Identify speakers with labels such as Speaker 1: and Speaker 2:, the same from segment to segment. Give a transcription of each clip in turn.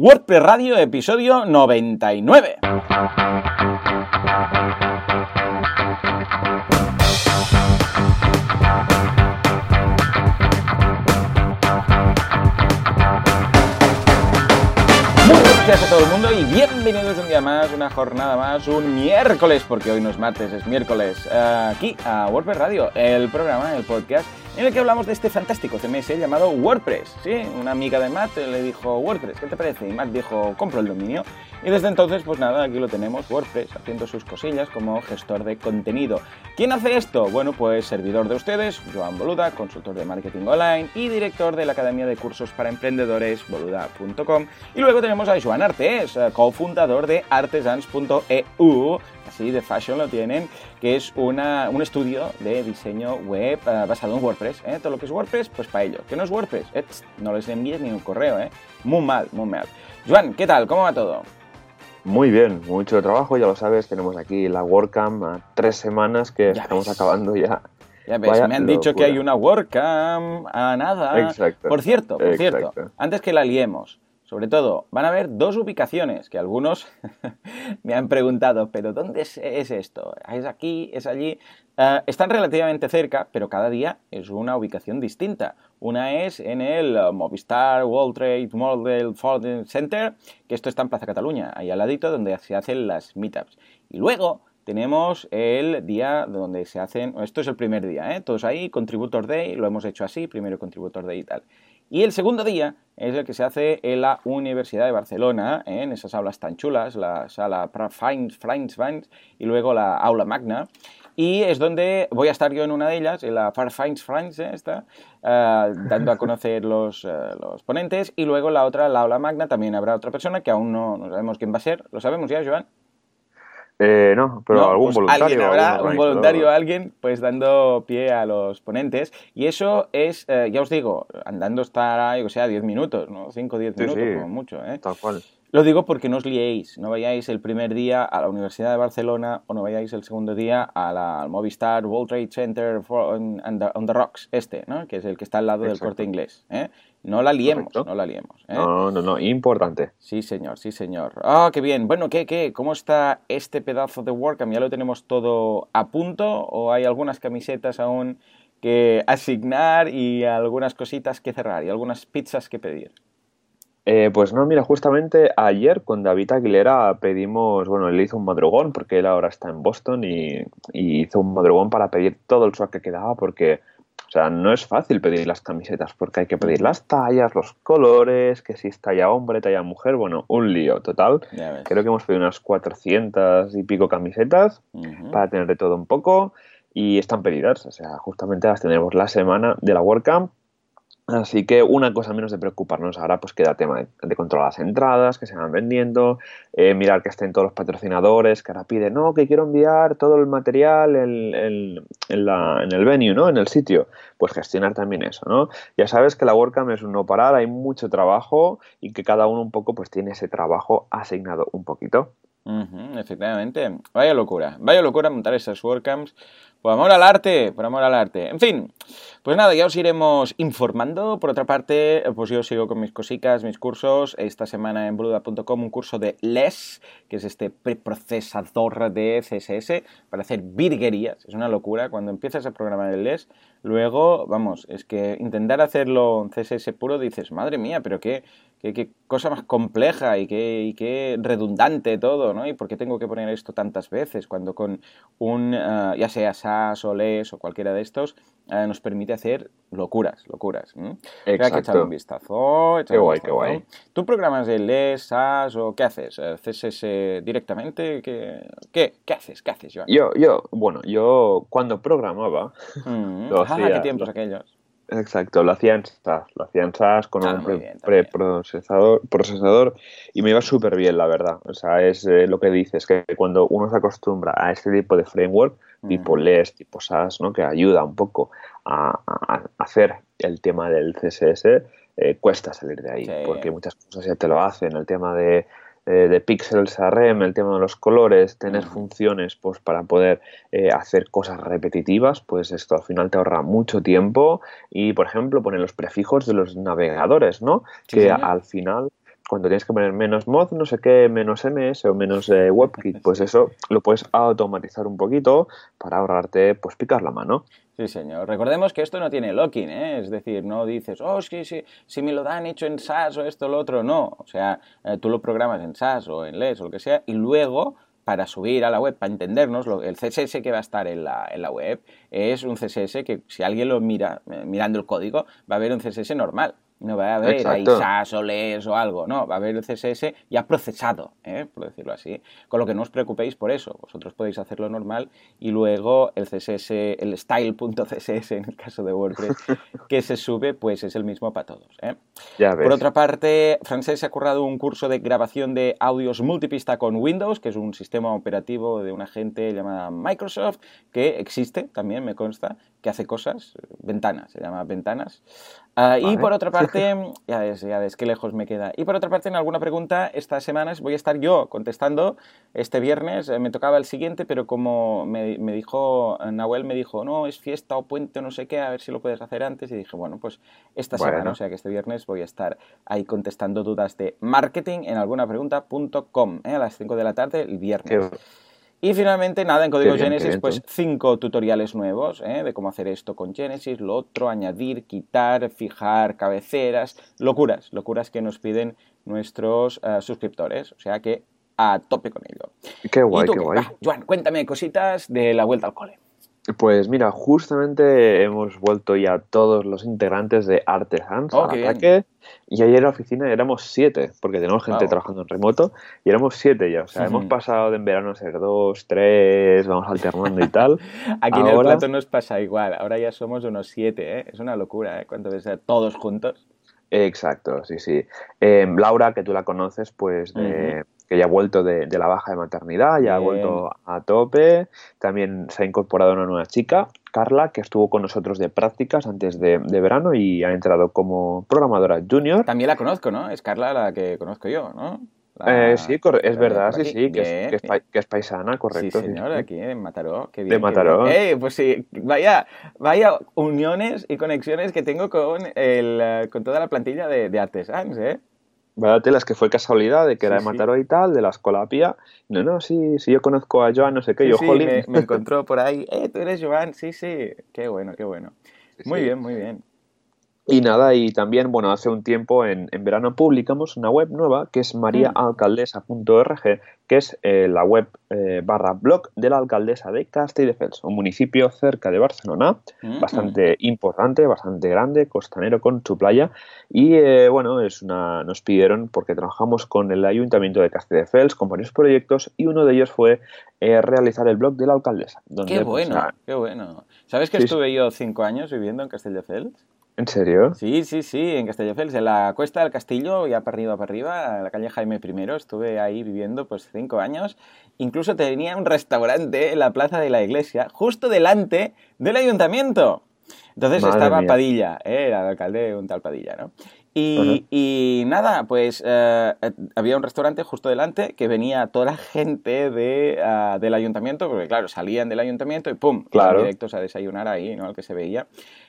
Speaker 1: WordPress Radio, episodio 99. Bienvenidos un día más, una jornada más, un miércoles, porque hoy no es martes, es miércoles, eh, aquí a WordPress Radio, el programa, el podcast en el que hablamos de este fantástico CMS llamado WordPress. Sí, una amiga de Matt le dijo, WordPress, ¿qué te parece? Y Matt dijo, compro el dominio. Y desde entonces, pues nada, aquí lo tenemos, WordPress, haciendo sus cosillas como gestor de contenido. ¿Quién hace esto? Bueno, pues servidor de ustedes, Joan Boluda, consultor de marketing online y director de la Academia de Cursos para Emprendedores, boluda.com. Y luego tenemos a Joan Artes, eh, cofundador de artesans.eu, así de fashion lo tienen, que es una, un estudio de diseño web uh, basado en WordPress. ¿eh? Todo lo que es WordPress, pues para ellos. ¿Qué no es WordPress? Eh, no les envíes ni un correo, ¿eh? Muy mal, muy mal. Joan, ¿qué tal? ¿Cómo va todo?
Speaker 2: Muy bien, mucho trabajo, ya lo sabes, tenemos aquí la WordCamp a tres semanas que
Speaker 1: Ya
Speaker 2: estamos
Speaker 1: ves.
Speaker 2: acabando ya.
Speaker 1: Ya ves,
Speaker 2: Vaya
Speaker 1: me han dicho que
Speaker 2: locura.
Speaker 1: hay una WordCamp a nada.
Speaker 2: Exacto,
Speaker 1: Por cierto, por cierto,
Speaker 2: exacto.
Speaker 1: antes que la liemos, sobre todo, van a haber dos ubicaciones que algunos me han preguntado, pero ¿dónde es, es esto? ¿Es aquí? ¿Es allí? Eh, están relativamente cerca, pero cada día es una ubicación distinta. Una es en el eh, Movistar World Trade Model Forum Center, que esto está en Plaza Cataluña, ahí al ladito donde se hacen las meetups. Y luego tenemos el día donde se hacen, esto es el primer día, ¿eh? todos ahí, Contributor Day, lo hemos hecho así, primero Contributor Day y tal. Y el segundo día es el que se hace en la Universidad de Barcelona, ¿eh? en esas aulas tan chulas, la sala Frains, y luego la aula magna. Y es donde voy a estar yo en una de ellas, en la Farfines France, ¿eh? esta, eh, dando a conocer los, eh, los ponentes. Y luego la otra, la aula magna, también habrá otra persona que aún no, no sabemos quién va a ser. ¿Lo sabemos ya, Joan?
Speaker 2: Eh, no, pero
Speaker 1: No,
Speaker 2: algún
Speaker 1: pues
Speaker 2: voluntario.
Speaker 1: Alguien habrá, un voluntario, alguien, pues dando pie a los ponentes. Y eso es, eh, ya os digo, andando estará, yo que sé, 10 minutos, ¿no? 5 o 10
Speaker 2: Sí,
Speaker 1: minutos,
Speaker 2: sí.
Speaker 1: como mucho, ¿eh?
Speaker 2: Tal cual.
Speaker 1: Lo digo porque no os liéis, no vayáis el primer día a la Universidad de Barcelona o no vayáis el segundo día a la, al Movistar World Trade Center for- on, on the, on the Rocks, este, ¿no? Que es el que está al lado del corte inglés, ¿eh? No la liemos,
Speaker 2: Correcto.
Speaker 1: no la liemos, ¿eh?
Speaker 2: No, no, no, importante.
Speaker 1: Sí, señor, sí, señor. Ah, qué bien. Bueno, ¿qué, qué? ¿Cómo está este pedazo de WordCamp? ¿Ya lo tenemos todo a punto o hay algunas camisetas aún que asignar y algunas cositas que cerrar y algunas pizzas que pedir?
Speaker 2: Eh, pues no, mira, justamente ayer con David Aguilera pedimos, bueno, él hizo un madrugón porque él ahora está en Boston y, y hizo un madrugón para pedir todo el swag que quedaba porque, o sea, no es fácil pedir las camisetas porque hay que pedir las tallas, los colores, que si es talla hombre, talla mujer, bueno, un lío total. Creo que hemos pedido unas 400 y pico camisetas para tener de todo un poco y están pedidas, o sea, justamente las tendremos la semana de la WordCamp. Así que una cosa menos de preocuparnos ahora, pues queda tema de, de controlar las entradas, que se van vendiendo, eh, mirar que estén todos los patrocinadores, que ahora piden, no, que quiero enviar todo el material en, en- en el venue, ¿no? En el sitio. Pues gestionar también eso, ¿no? Ya sabes que la WordCamp es un no parar, hay mucho trabajo y que cada uno un poco pues tiene ese trabajo asignado un poquito.
Speaker 1: Efectivamente. Vaya locura. Vaya locura montar esas WordCamps. Por amor al arte, por amor al arte. En fin, pues nada, ya os iremos informando. Por otra parte, pues yo sigo con mis cositas, mis cursos. Esta semana en boluda.com un curso de LESS, que es este preprocesador de CSS para hacer virguerías. Es una locura. Cuando empiezas a programar el LESS, luego, vamos, es que intentar hacerlo en CSS puro dices, madre mía, pero qué, qué, qué cosa más compleja y qué, y qué redundante todo, ¿no? ¿Y por qué tengo que poner esto tantas veces cuando con un, eh, ya sea SAS o LES o cualquiera de estos, eh, nos permite hacer locuras, locuras. ¿m? O sea, que
Speaker 2: Exacto.
Speaker 1: echar un vistazo. echar
Speaker 2: Qué
Speaker 1: un
Speaker 2: guay, qué
Speaker 1: vistazo.
Speaker 2: guay.
Speaker 1: ¿Tú programas el LES, SAS o qué haces? Eh, ¿CSS directamente? ¿Qué, qué, qué haces? ¿Qué haces, Joan?
Speaker 2: Yo, yo, bueno, yo cuando programaba,
Speaker 1: Mm,
Speaker 2: lo
Speaker 1: ah,
Speaker 2: hacía-
Speaker 1: qué tiempos
Speaker 2: lo-
Speaker 1: aquellos.
Speaker 2: Exacto, lo hacía en SAS, lo hacía en SAS con
Speaker 1: Ah,
Speaker 2: un preprocesador procesador, y me iba súper bien, la verdad. O sea, es eh, lo que dices, que cuando uno se acostumbra a este tipo de framework, tipo
Speaker 1: Ujú.
Speaker 2: LES, tipo SAS, ¿no? que ayuda un poco a, a- a hacer el tema del CSS, eh, cuesta salir de ahí,
Speaker 1: Sí.
Speaker 2: porque muchas cosas ya te lo hacen, el tema de, eh, de pixels a rem, el tema de los colores, tener funciones pues para poder eh, hacer cosas repetitivas, pues esto al final te ahorra mucho tiempo y, por ejemplo, poner los prefijos de los navegadores, ¿no?
Speaker 1: Sí,
Speaker 2: que
Speaker 1: señor.
Speaker 2: al final cuando tienes que poner menos mod, no sé qué, menos ms o menos eh, webkit, pues eso lo puedes automatizar un poquito para ahorrarte, pues picar la mano.
Speaker 1: Sí, señor. Recordemos que esto no tiene locking, ¿eh? es decir, no dices, oh, sí, sí, si me lo dan hecho en SAS o esto o lo otro, no. O sea, eh, tú lo programas en SAS o en LES o lo que sea y luego para subir a la web, para entendernos, el CSS que va a estar en la, en la web es un CSS que si alguien lo mira eh, mirando el código va a ver un CSS normal. No va a haber ahí SAS o LES o algo, no, va a haber el CSS ya procesado, ¿eh? por decirlo así. Con lo que no os preocupéis por eso, vosotros podéis hacerlo normal y luego el CSS, el style.css en el caso de WordPress, que se sube, pues es el mismo para todos. ¿eh? Por otra parte, Francés se ha currado un curso de grabación de audios multipista con Windows, que es un sistema operativo de una gente llamada Microsoft, que existe también, me consta, que hace cosas, ventanas, se llama ventanas. Ah, y por otra parte, ya ves, ya ves qué lejos me queda. Y por otra parte, en alguna pregunta, estas semanas voy a estar yo contestando. Este viernes eh, me tocaba el siguiente, pero como me, dijo, Nahuel me dijo, no, es fiesta o puente o no sé qué, a ver si lo puedes hacer antes. Y dije, bueno, pues esta semana, o sea que este viernes voy a estar ahí contestando dudas de marketing en algunapregunta.com ¿eh? a las 5 de la tarde el viernes. Y finalmente, nada, en Código Genesis, pues cinco tutoriales nuevos ¿eh? de cómo hacer esto con Genesis, lo otro, añadir, quitar, fijar cabeceras, locuras, locuras que nos piden nuestros eh, suscriptores. O sea que a tope con ello.
Speaker 2: Qué guay, qué guay.
Speaker 1: Juan, cuéntame cositas de la vuelta al cole.
Speaker 2: Pues mira, justamente hemos vuelto ya todos los integrantes de Artesans
Speaker 1: oh, ataque.
Speaker 2: Y ayer en la oficina éramos siete, porque tenemos gente trabajando en remoto, y éramos siete ya. O sea, hemos pasado de en verano a ser dos, tres, vamos alternando y tal.
Speaker 1: Aquí en el plato nos pasa igual. Ahora ya somos unos siete, ¿eh? Es una locura, ¿eh? Cuánto de ser todos juntos.
Speaker 2: Exacto, sí, sí. Eh, Laura, que tú la conoces, pues de que ya ha vuelto de, la baja de maternidad, ya ha vuelto a tope. También se ha incorporado una nueva chica, Carla, que estuvo con nosotros de prácticas antes de, verano y ha entrado como programadora junior.
Speaker 1: También la conozco, ¿no? Es Carla la que conozco yo, ¿no?
Speaker 2: Eh, sí, es verdad, sí, sí, que es, paisana, correcto.
Speaker 1: Sí, señor, aquí en Mataró. Qué
Speaker 2: bien, de Mataró.
Speaker 1: Eh, pues sí, vaya, vaya uniones y conexiones que tengo con, el, con toda la plantilla de, de Artesans, ¿eh?
Speaker 2: Vaya telas que fue casualidad de que era de Mataró y tal, de la Escolapia. No, no, sí, sí, yo conozco a Joan, no sé qué, yo,
Speaker 1: sí, me, me, encontró por ahí, eh, tú eres Joan, sí, sí, qué bueno, qué bueno. muy bien, muy bien.
Speaker 2: Y nada, y también, bueno, hace un tiempo en, en verano publicamos una web nueva que es mariaalcaldesa.org, que es eh, la web eh, barra blog de la alcaldesa de Castelldefels, un municipio cerca de Barcelona, mm. bastante importante, bastante grande, costanero con su playa. Y eh, bueno, es una, nos pidieron, porque trabajamos con el ayuntamiento de Castelldefels, con varios proyectos, y uno de ellos fue realizar el blog de la alcaldesa.
Speaker 1: Donde, qué pues, bueno, qué bueno. ¿Sabes que estuve yo cinco años viviendo en Castelldefels?
Speaker 2: ¿En serio?
Speaker 1: Sí, sí, sí, en Castelldefels, en la cuesta del castillo, ya para arriba, para arriba, en la calle Jaime I, estuve ahí viviendo pues cinco años. Incluso tenía un restaurante en la plaza de la iglesia, justo delante del ayuntamiento. Entonces estaba Padilla, ¿eh? era el alcalde un tal Padilla, ¿no? Y, nada, pues eh, había un restaurante justo delante que venía toda la gente de, ah, del ayuntamiento, porque claro, salían del ayuntamiento y ¡pum!
Speaker 2: Claro.
Speaker 1: directos a desayunar ahí, ¿no? Al que se veía.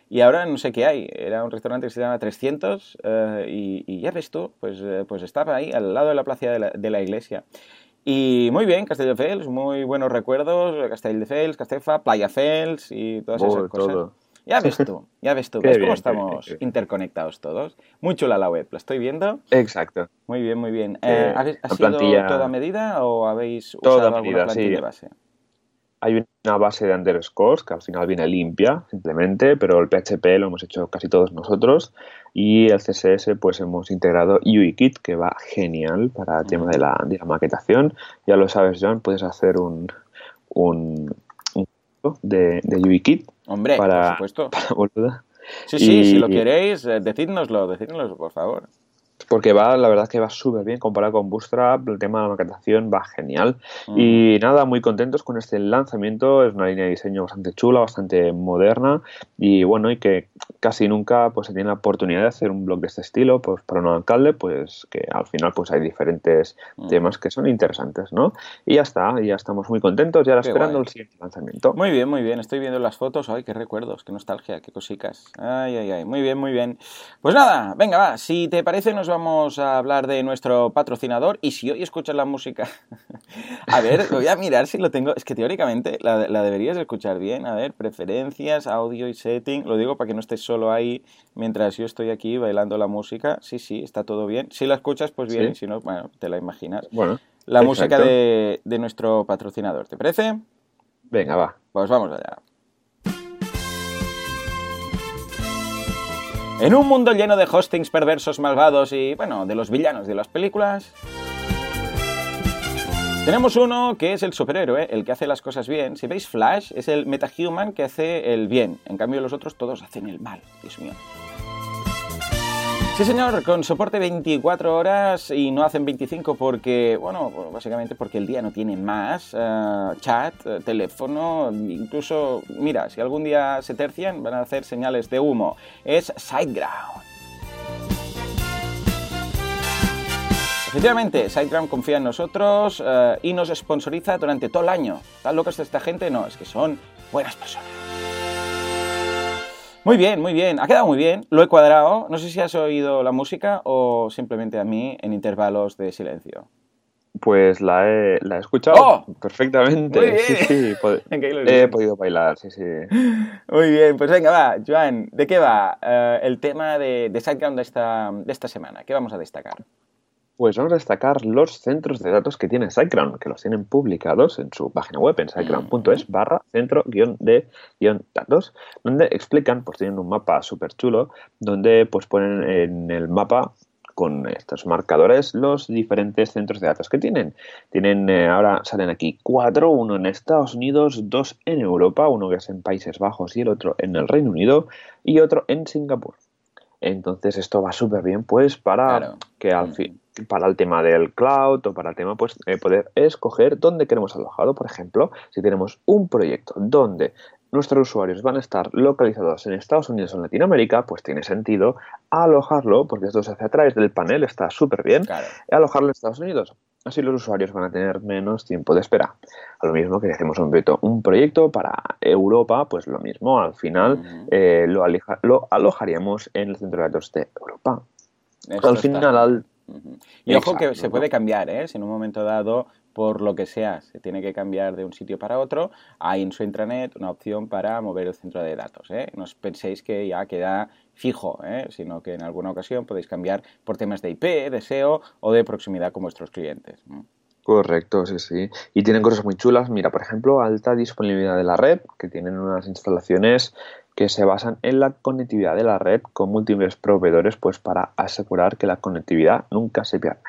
Speaker 1: Y ahora no sé qué hay. Era un restaurante que se llama 300 eh, y, ya ves tú, pues, pues estaba ahí al lado de la plaza de la, de la iglesia. Y muy bien, Castelldefels, muy buenos recuerdos, Castelldefels, Castefa, Playafels y todas esas cosas. Ya ves tú, ya ves tú, ¿ves cómo estamos interconectados todos? Muy chula la web, la estoy viendo.
Speaker 2: Exacto.
Speaker 1: Muy bien, muy bien. Eh, ¿Ha sido toda medida o habéis usado
Speaker 2: toda
Speaker 1: alguna
Speaker 2: medida,
Speaker 1: plantilla de base?
Speaker 2: hay una base de underscores que al final viene limpia simplemente, pero el PHP lo hemos hecho casi todos nosotros y el CSS pues hemos integrado UIKit que va genial para el tema de la, de la maquetación. Ya lo sabes, John, puedes hacer un, un, de, de UIKit.
Speaker 1: Hombre,
Speaker 2: para,
Speaker 1: por supuesto.
Speaker 2: Para,
Speaker 1: sí, sí, si lo queréis, eh, decídnoslo, decídnoslo, por favor
Speaker 2: porque va, la verdad que va súper bien comparado con Bootstrap, el tema de la maquetación va genial. Y nada, muy contentos con este lanzamiento, es una línea de diseño bastante chula, bastante moderna y bueno, y que casi nunca pues se tiene la oportunidad de hacer un blog de este estilo, pues para un alcalde, pues que al final pues hay diferentes temas que son interesantes, ¿no? Y ya está, ya estamos muy contentos y ahora esperando el siguiente lanzamiento.
Speaker 1: Muy bien, muy bien, estoy viendo las fotos, ay, qué recuerdos, qué nostalgia, qué cosicas. Ay, ay, ay, muy bien, muy bien. Pues nada, venga, va, si te parece nos vamos vamos a hablar de nuestro patrocinador y si hoy escuchas la música... a ver, voy a mirar si lo tengo... Es que teóricamente la, la, deberías escuchar bien. A ver, preferencias, audio y setting. Lo digo para que no estés solo ahí mientras yo estoy aquí bailando la música. Sí, sí, está todo bien. Si la escuchas, pues bien. Si no, bueno, te la imaginas.
Speaker 2: Bueno.
Speaker 1: La música de, de nuestro patrocinador. ¿Te parece?
Speaker 2: Venga, va.
Speaker 1: Pues vamos allá. En un mundo lleno de hostings perversos, malvados y, bueno, de los villanos de las películas, tenemos uno que es el superhéroe, el que hace las cosas bien. Si veis Flash, es el metahuman que hace el bien. En cambio, los otros todos hacen el mal. Dios mío. Sí, señor, con soporte 24 horas y no hacen 25 porque, bueno, básicamente porque el día no tiene más. Uh, chat, teléfono, incluso, mira, si algún día se tercian, van a hacer señales de humo. Es SiteGround. Efectivamente, SiteGround confía en nosotros uh, y nos sponsoriza durante todo el año. ¿Tan locos esta gente? No, es que son buenas personas. Muy bien, muy bien. Ha quedado muy bien. Lo he cuadrado. No sé si has oído la música o simplemente a mí en intervalos de silencio.
Speaker 2: Pues la he, la he escuchado
Speaker 1: ¡Oh!
Speaker 2: perfectamente.
Speaker 1: Muy bien.
Speaker 2: Sí, sí. pod- he podido bailar, sí, sí.
Speaker 1: Muy bien, pues venga, va, Joan, ¿de qué va eh, el tema de, de SiteGround de esta, de esta semana? ¿Qué vamos a destacar?
Speaker 2: Pues vamos a destacar los centros de datos que tiene SiteGround, que los tienen publicados en su página web, en siteground.es barra centro guion de guion datos, donde explican, pues tienen un mapa súper chulo, donde pues ponen en el mapa con estos marcadores los diferentes centros de datos que tienen. Tienen, eh, ahora salen aquí cuatro, uno en Estados Unidos, dos en Europa, uno que es en Países Bajos y el otro en el Reino Unido y otro en Singapur. Entonces esto va súper bien pues para
Speaker 1: Claro.
Speaker 2: que al fin para el tema del cloud o para el tema pues eh, poder escoger dónde queremos alojado por ejemplo si tenemos un proyecto donde nuestros usuarios van a estar localizados en Estados Unidos o en Latinoamérica pues tiene sentido alojarlo porque esto se hace a través del panel está súper bien
Speaker 1: Claro.
Speaker 2: alojarlo en Estados Unidos así los usuarios van a tener menos tiempo de espera a lo mismo que si hacemos un proyecto, un proyecto para Europa pues lo mismo al final eh, lo, alojaríamos en el centro de datos de Europa
Speaker 1: Esto
Speaker 2: al
Speaker 1: está.
Speaker 2: final al.
Speaker 1: Y ojo que se puede cambiar, ¿eh? Si en un momento dado, por lo que sea, se tiene que cambiar de un sitio para otro, hay en su intranet una opción para mover el centro de datos, ¿eh? No os penséis que ya queda fijo, ¿eh? Sino que en alguna ocasión podéis cambiar por temas de IP, de SEO o de proximidad con vuestros clientes.
Speaker 2: Correcto, sí, sí. Y tienen cosas muy chulas. Mira, por ejemplo, alta disponibilidad de la red, que tienen unas instalaciones que se basan en la conectividad de la red con múltiples proveedores, pues para asegurar que la conectividad nunca se pierde.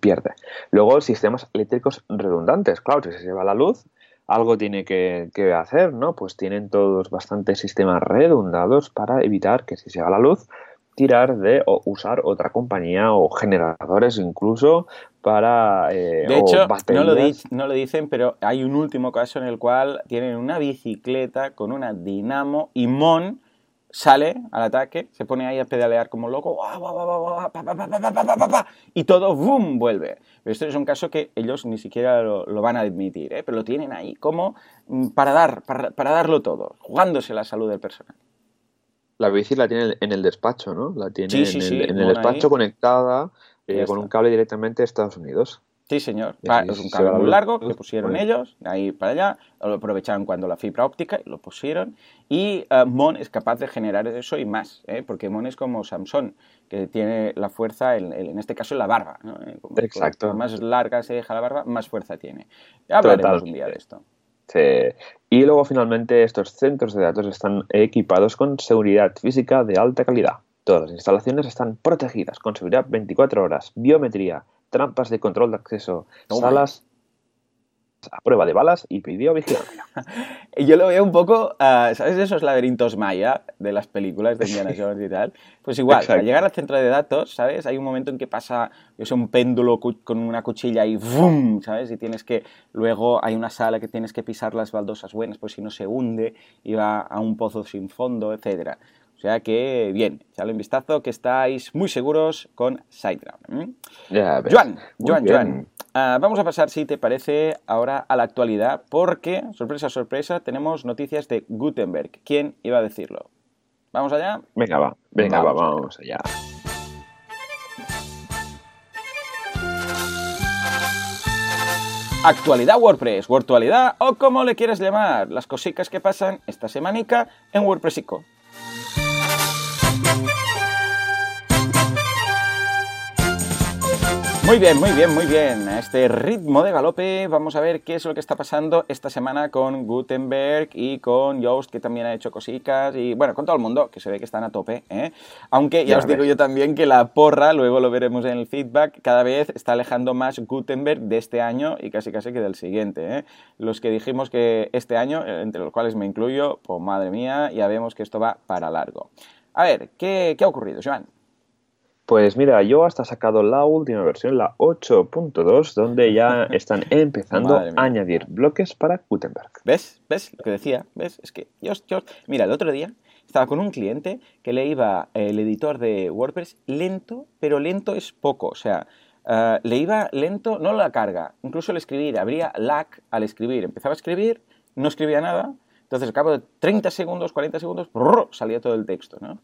Speaker 2: pierde. Luego, sistemas eléctricos redundantes. Claro, si se lleva la luz, algo tiene que, que hacer, ¿no? Pues tienen todos bastantes sistemas redundados para evitar que si se va la luz, tirar de o usar otra compañía o generadores incluso para eh,
Speaker 1: De hecho, no lo, no lo dicen, pero hay un último caso en el cual tienen una bicicleta con una dinamo y Mon sale al ataque, se pone ahí a pedalear como loco, y todo, ¡boom!, vuelve. Pero esto es un caso que ellos ni siquiera lo, van a admitir, ¿eh? pero lo tienen ahí como mm, para, dar, para, darlo todo, jugándose la salud del personal.
Speaker 2: La bici la tiene en el despacho, ¿no? La tiene
Speaker 1: sí, sí,
Speaker 2: en, el,
Speaker 1: sí,
Speaker 2: en el despacho conectada eh, con un cable directamente a Estados Unidos.
Speaker 1: Sí, señor.
Speaker 2: Así
Speaker 1: es un cable muy largo que pusieron
Speaker 2: pues.
Speaker 1: ellos, de ahí para allá, lo aprovecharon cuando la fibra óptica y lo pusieron. Y eh, Mon es capaz de generar eso y más, ¿eh? porque Mon es como Samsung, que tiene la fuerza, en, en este caso, en la barba. ¿no? Eh, como-
Speaker 2: Exacto.
Speaker 1: cuanto más larga se deja la barba, más fuerza tiene. Ya hablaremos un día de esto.
Speaker 2: Sí. Y luego finalmente estos centros de datos están equipados con seguridad física de alta calidad. Todas las instalaciones están protegidas con seguridad 24 horas, biometría, trampas de control de acceso, salas a prueba de balas y videovigilancia.
Speaker 1: Y yo lo veo un poco, ah, ¿sabes esos laberintos maya de las películas de Indiana Jones y tal? Pues igual,
Speaker 2: Exacto.
Speaker 1: al llegar al centro de datos, ¿sabes? Hay un momento en que pasa, yo sé, un péndulo con una cuchilla y ¡vum! ¿Sabes? Y tienes que, luego hay una sala que tienes que pisar las baldosas buenas, pues si no se hunde y va a un pozo sin fondo, etcétera. O sea que, bien, echadle un vistazo que estáis muy seguros con SiteGround. ¿Mm?
Speaker 2: Ya,
Speaker 1: Joan, ah, vamos a pasar, si te parece, ahora a la actualidad, porque, sorpresa, sorpresa, tenemos noticias de Gutenberg. ¿Quién iba a decirlo? ¿Vamos allá?
Speaker 2: Venga, va, venga, va,
Speaker 1: vamos
Speaker 2: allá.
Speaker 1: Actualidad WordPress, Wordtualidad o como le quieras llamar, las cositas que pasan esta semanica en WordPressico. Muy bien, muy bien, muy bien. A este ritmo de galope vamos a ver qué es lo que está pasando esta semana con Gutenberg y con Yoast, que también ha hecho cositas, y bueno, con todo el mundo, que se ve que están a tope. ¿eh? Aunque ya, os digo yo también que la porra, luego lo veremos en el feedback, cada vez está alejando más Gutenberg de este año y casi casi que del siguiente. ¿eh? Los que dijimos que este año, entre los cuales me incluyo, pues madre mía, ya vemos que esto va para largo. A ver, ¿qué, qué ha ocurrido, Joan?
Speaker 2: Pues mira, yo hasta sacado la última versión, la 8.2, donde ya están empezando a añadir bloques para Gutenberg.
Speaker 1: ¿Ves? ¿Ves lo que decía? ¿Ves? Es que yo, mira, el otro día estaba con un cliente que le iba el editor de WordPress lento, pero lento es poco, o sea, eh, le iba lento, no la carga, incluso el escribir, habría lag al escribir, empezaba a escribir, no escribía nada, entonces al cabo de 30 segundos, 40 segundos, salía todo el texto, ¿no?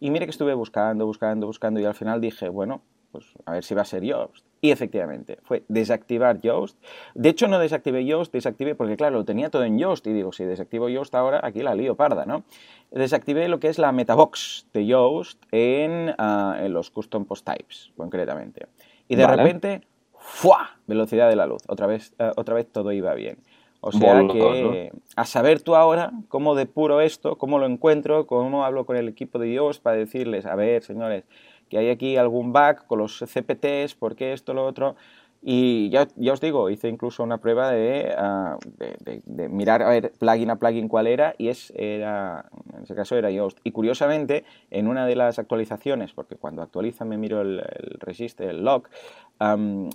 Speaker 1: Y mire que estuve buscando, buscando, buscando y al final dije, bueno, pues a ver si va a ser Yoast. Y efectivamente, fue desactivar Yoast. De hecho, no desactivé Yoast, desactivé porque, claro, lo tenía todo en Yoast y digo, si desactivo Yoast ahora, aquí la lío parda, ¿no? Desactivé lo que es la metabox de Yoast en, ah, en los custom post types, concretamente. Y de repente, ¡fua! Velocidad de la luz. Otra vez, eh, otra vez todo iba bien. O sea que a saber tú ahora cómo depuro esto, cómo lo encuentro, cómo hablo con el equipo de Dios para decirles, a ver, señores, que hay aquí algún bug con los CPTs, por qué esto, lo otro. Y ya, ya, os digo, hice incluso una prueba de, de, mirar a ver plugin a plugin cuál era y es, era, en ese caso era Yoast. Y curiosamente, en una de las actualizaciones, porque cuando actualiza me miro el, el el log,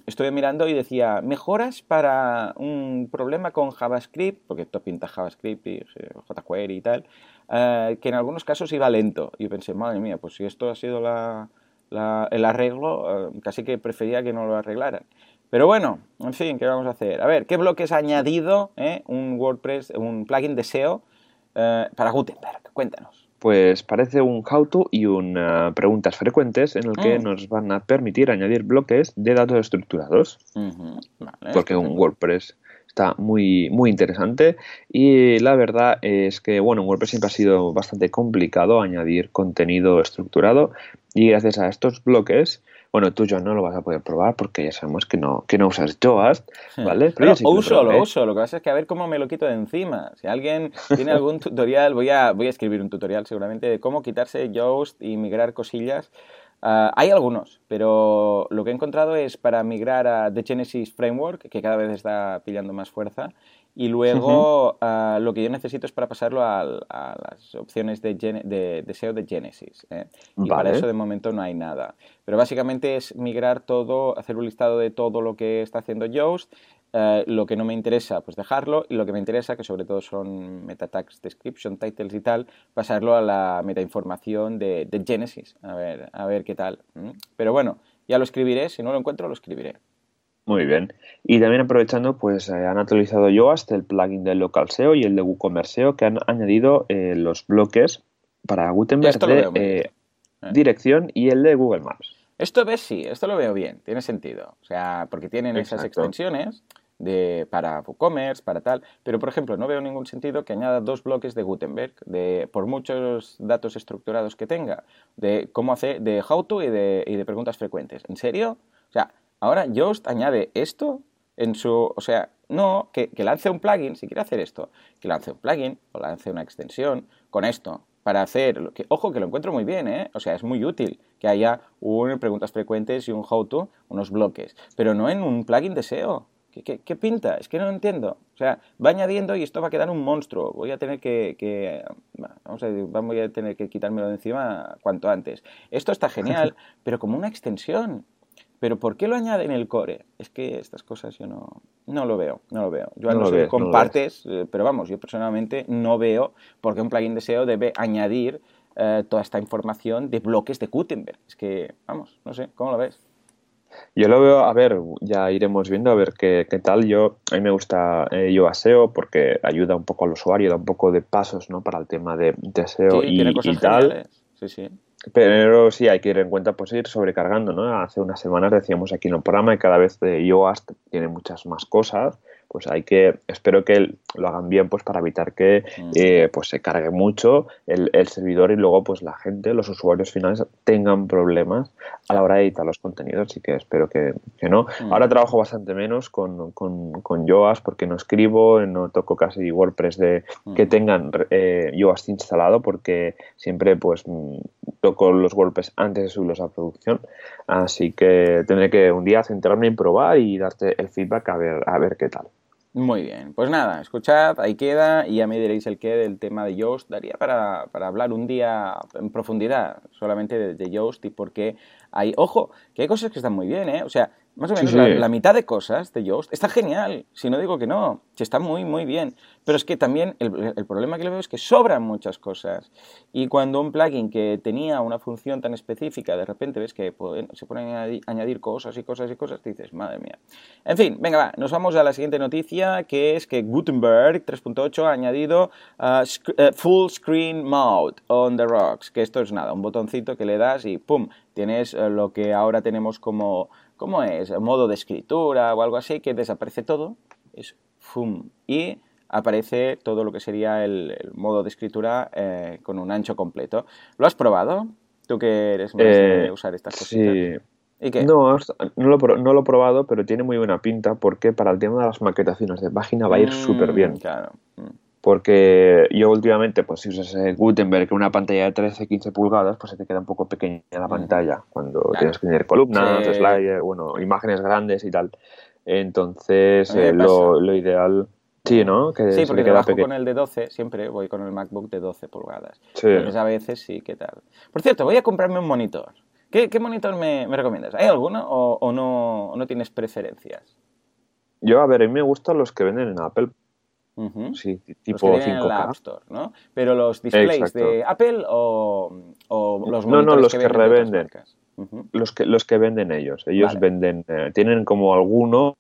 Speaker 1: estuve mirando y decía, mejoras para un problema con JavaScript, porque esto pinta JavaScript y jQuery y tal, uh, que en algunos casos iba lento. Y pensé, madre mía, pues si esto ha sido la, la, el arreglo, uh, casi que prefería que no lo arreglaran. Pero bueno, en fin, ¿qué vamos a hacer? A ver, ¿qué bloques ha añadido eh, un WordPress, un plugin de SEO eh, para Gutenberg? Cuéntanos.
Speaker 2: Pues parece un how-to y un uh, preguntas frecuentes en el que mm. nos van a permitir añadir bloques de datos estructurados. porque un WordPress está muy, muy interesante y la verdad es que, bueno, en WordPress siempre ha sido bastante complicado añadir contenido estructurado y gracias a estos bloques bueno, tú, ya no lo vas a poder probar porque ya sabemos que no, que no usas Yoast, ¿vale?
Speaker 1: Pero no, uso, lo, uso. Lo que pasa es que a ver cómo me lo quito de encima. Si alguien tiene algún tutorial, voy a, voy a escribir un tutorial seguramente de cómo quitarse Yoast y migrar cosillas. Ah, hay algunos, pero lo que he encontrado es para migrar a The Genesis Framework, que cada vez está pillando más fuerza, y luego ah, lo que yo necesito es para pasarlo a, las opciones de, de, SEO de Genesis. ¿eh? Y para eso de momento no hay nada. Pero básicamente es migrar todo, hacer un listado de todo lo que está haciendo Yoast. Eh, lo que no me interesa, pues dejarlo. Y lo que me interesa, que sobre todo son meta tags, description, titles y tal, pasarlo a la metainformación de, de Genesis. A ver, a ver qué tal. Pero bueno, ya lo escribiré. Si no lo encuentro, lo escribiré.
Speaker 2: Muy bien. Y también aprovechando, pues eh, han actualizado Yoast, el plugin de Local SEO y el de WooCommerce SEO, que han añadido eh, los bloques para Gutenberg de eh, dirección y el de Google Maps.
Speaker 1: Esto ves, sí, esto lo veo bien, tiene sentido. O sea, porque tienen esas extensiones de, para WooCommerce, para tal. Pero, por ejemplo, no veo ningún sentido que añada dos bloques de Gutenberg, de, por muchos datos estructurados que tenga, de cómo hacer, de how to y de, preguntas frecuentes. ¿En serio? O sea, Ahora Yoast añade esto en su, o sea, no, que, lance un plugin, si quiere hacer esto, que lance un plugin o lance una extensión con esto para hacer, que, ojo que lo encuentro muy bien, ¿eh? o sea, es muy útil que haya un preguntas frecuentes y un how to, unos bloques, pero no en un plugin de SEO. ¿Qué, pinta? Es que no lo entiendo. O sea, va añadiendo y esto va a quedar un monstruo. Voy a tener que, que vamos a decir, voy a tener que quitármelo de encima cuanto antes. Esto está genial, pero como una extensión. Pero ¿por qué lo añade en el core? Es que estas cosas yo no, no lo veo, no lo veo. Yo no, lo compartes, eh, pero vamos, yo personalmente no veo por qué un plugin de SEO debe añadir eh, toda esta información de bloques de Gutenberg. Es que, vamos, no sé, ¿cómo lo ves?
Speaker 2: Yo lo veo, a ver, ya iremos viendo a ver qué, qué tal. Yo, a mí me gusta eh, yo SEO porque ayuda un poco al usuario, da un poco de pasos ¿no? para el tema de, SEO y, y tal.
Speaker 1: Sí, sí.
Speaker 2: pero sí hay que ir en cuenta pues ir sobrecargando, ¿no? Hace unas semanas decíamos aquí en el programa y cada vez Yoast tiene muchas más cosas pues hay que, espero que lo hagan bien pues para evitar que mm. eh, pues se cargue mucho el, servidor y luego pues la gente, los usuarios finales tengan problemas a la hora de editar los contenidos, así que espero que, no. Mm. Ahora trabajo bastante menos con, con, con, Yoast porque no escribo, no toco casi WordPress de que mm. tengan eh, Yoast instalado porque siempre pues toco los golpes antes de subirlos a producción, así que tendré que un día centrarme en probar y darte el feedback a ver, a ver qué tal.
Speaker 1: Muy bien, pues nada, escuchad, ahí queda y ya me diréis el qué del tema de Yoast. Daría para, para hablar un día en profundidad solamente de, de Yoast y por qué hay... Ojo, que hay cosas que están muy bien, ¿eh? O sea, más o menos La, mitad de cosas de Yoast está genial, si no digo que no, si está muy, muy bien. Pero es que también el, el, problema que le veo es que sobran muchas cosas. Y cuando un plugin que tenía una función tan específica, de repente ves que se ponen a añadir cosas y cosas y cosas, te dices, madre mía. En fin, venga, va, nos vamos a la siguiente noticia, que es que Gutenberg 3.8 ha añadido uh, uh, Full Screen Mode on the Rocks, que esto es nada, un botoncito que le das y ¡pum! Tienes uh, lo que ahora tenemos como ¿cómo es? Modo de escritura o algo así, que desaparece todo, es FUM, y aparece todo lo que sería el, modo de escritura eh, con un ancho completo. ¿Lo has probado? Tú que eres más de eh, usar estas cositas. Sí.
Speaker 2: ¿Y qué? No, no lo, no lo, he probado, pero tiene muy buena pinta porque para el tema de las maquetaciones de página va a ir mm, súper bien. Claro. Mm porque yo últimamente, pues si usas Gutenberg, una pantalla de 13, 15 pulgadas, pues se te queda un poco pequeña la pantalla cuando tienes que tener columnas, slides, bueno, imágenes grandes y a Entonces, eh, lo, lo, ideal... Sí, ¿no?
Speaker 1: Que sí, porque trabajo con el de 12, siempre voy con el MacBook de 12 pulgadas. Sí. Entonces a veces sí, ¿qué tal? Por cierto, voy a comprarme un monitor. ¿Qué, qué monitor me, me, recomiendas? ¿Hay alguno o, o no, no tienes preferencias?
Speaker 2: Yo, a ver, a mí me gustan los que venden en Apple Sí, tipo
Speaker 1: los que 5K. En la App Store, ¿no? Pero los displays de Apple o, o, los
Speaker 2: No, no, los que, revenden. los, que, los que venden ellos. Ellos venden, eh, tienen como alguno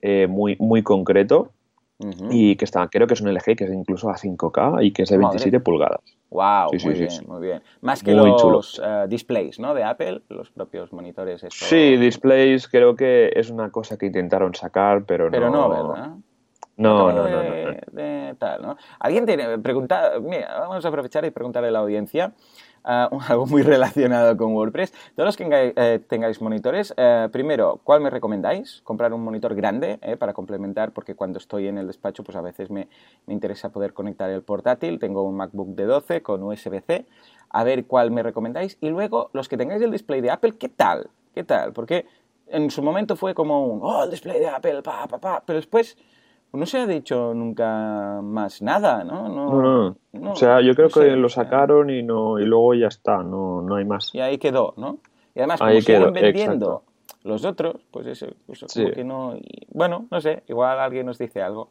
Speaker 2: eh, muy, muy concreto y que está, creo que es un LG que es incluso a 5K y que es de 27 pulgadas.
Speaker 1: Wow, muy bien, muy bien. Más que los uh, displays, ¿no? De Apple, los propios monitores.
Speaker 2: Sí, displays creo que es una cosa que intentaron sacar, pero,
Speaker 1: pero no. Pero no, ¿verdad?
Speaker 2: No, no, no, de,
Speaker 1: tal, ¿no? Alguien tiene pregunta, mira, vamos a aprovechar y preguntarle a la audiencia uh, algo muy relacionado con WordPress. Todos los que eh, tengáis monitores, eh, primero, ¿cuál me recomendáis? Comprar un monitor grande eh, para complementar, porque cuando estoy en el despacho, pues a veces me, me interesa poder conectar el portátil. Tengo un MacBook de 12 con USB-C. A ver cuál me recomendáis. Y luego, los que tengáis el display de Apple, ¿qué tal? ¿Qué tal? Porque en su momento fue como un, oh, el display de Apple, pa, pa, pa. Pero después no se ha dicho nunca más nada, ¿no?
Speaker 2: No, no. o sea, yo creo que lo sacaron y no y luego ya está, no, no hay más.
Speaker 1: Y ahí quedó, ¿no? Y además, como siguen vendiendo los otros, pues eso, eso como que no... bueno, no sé, igual alguien nos dice algo.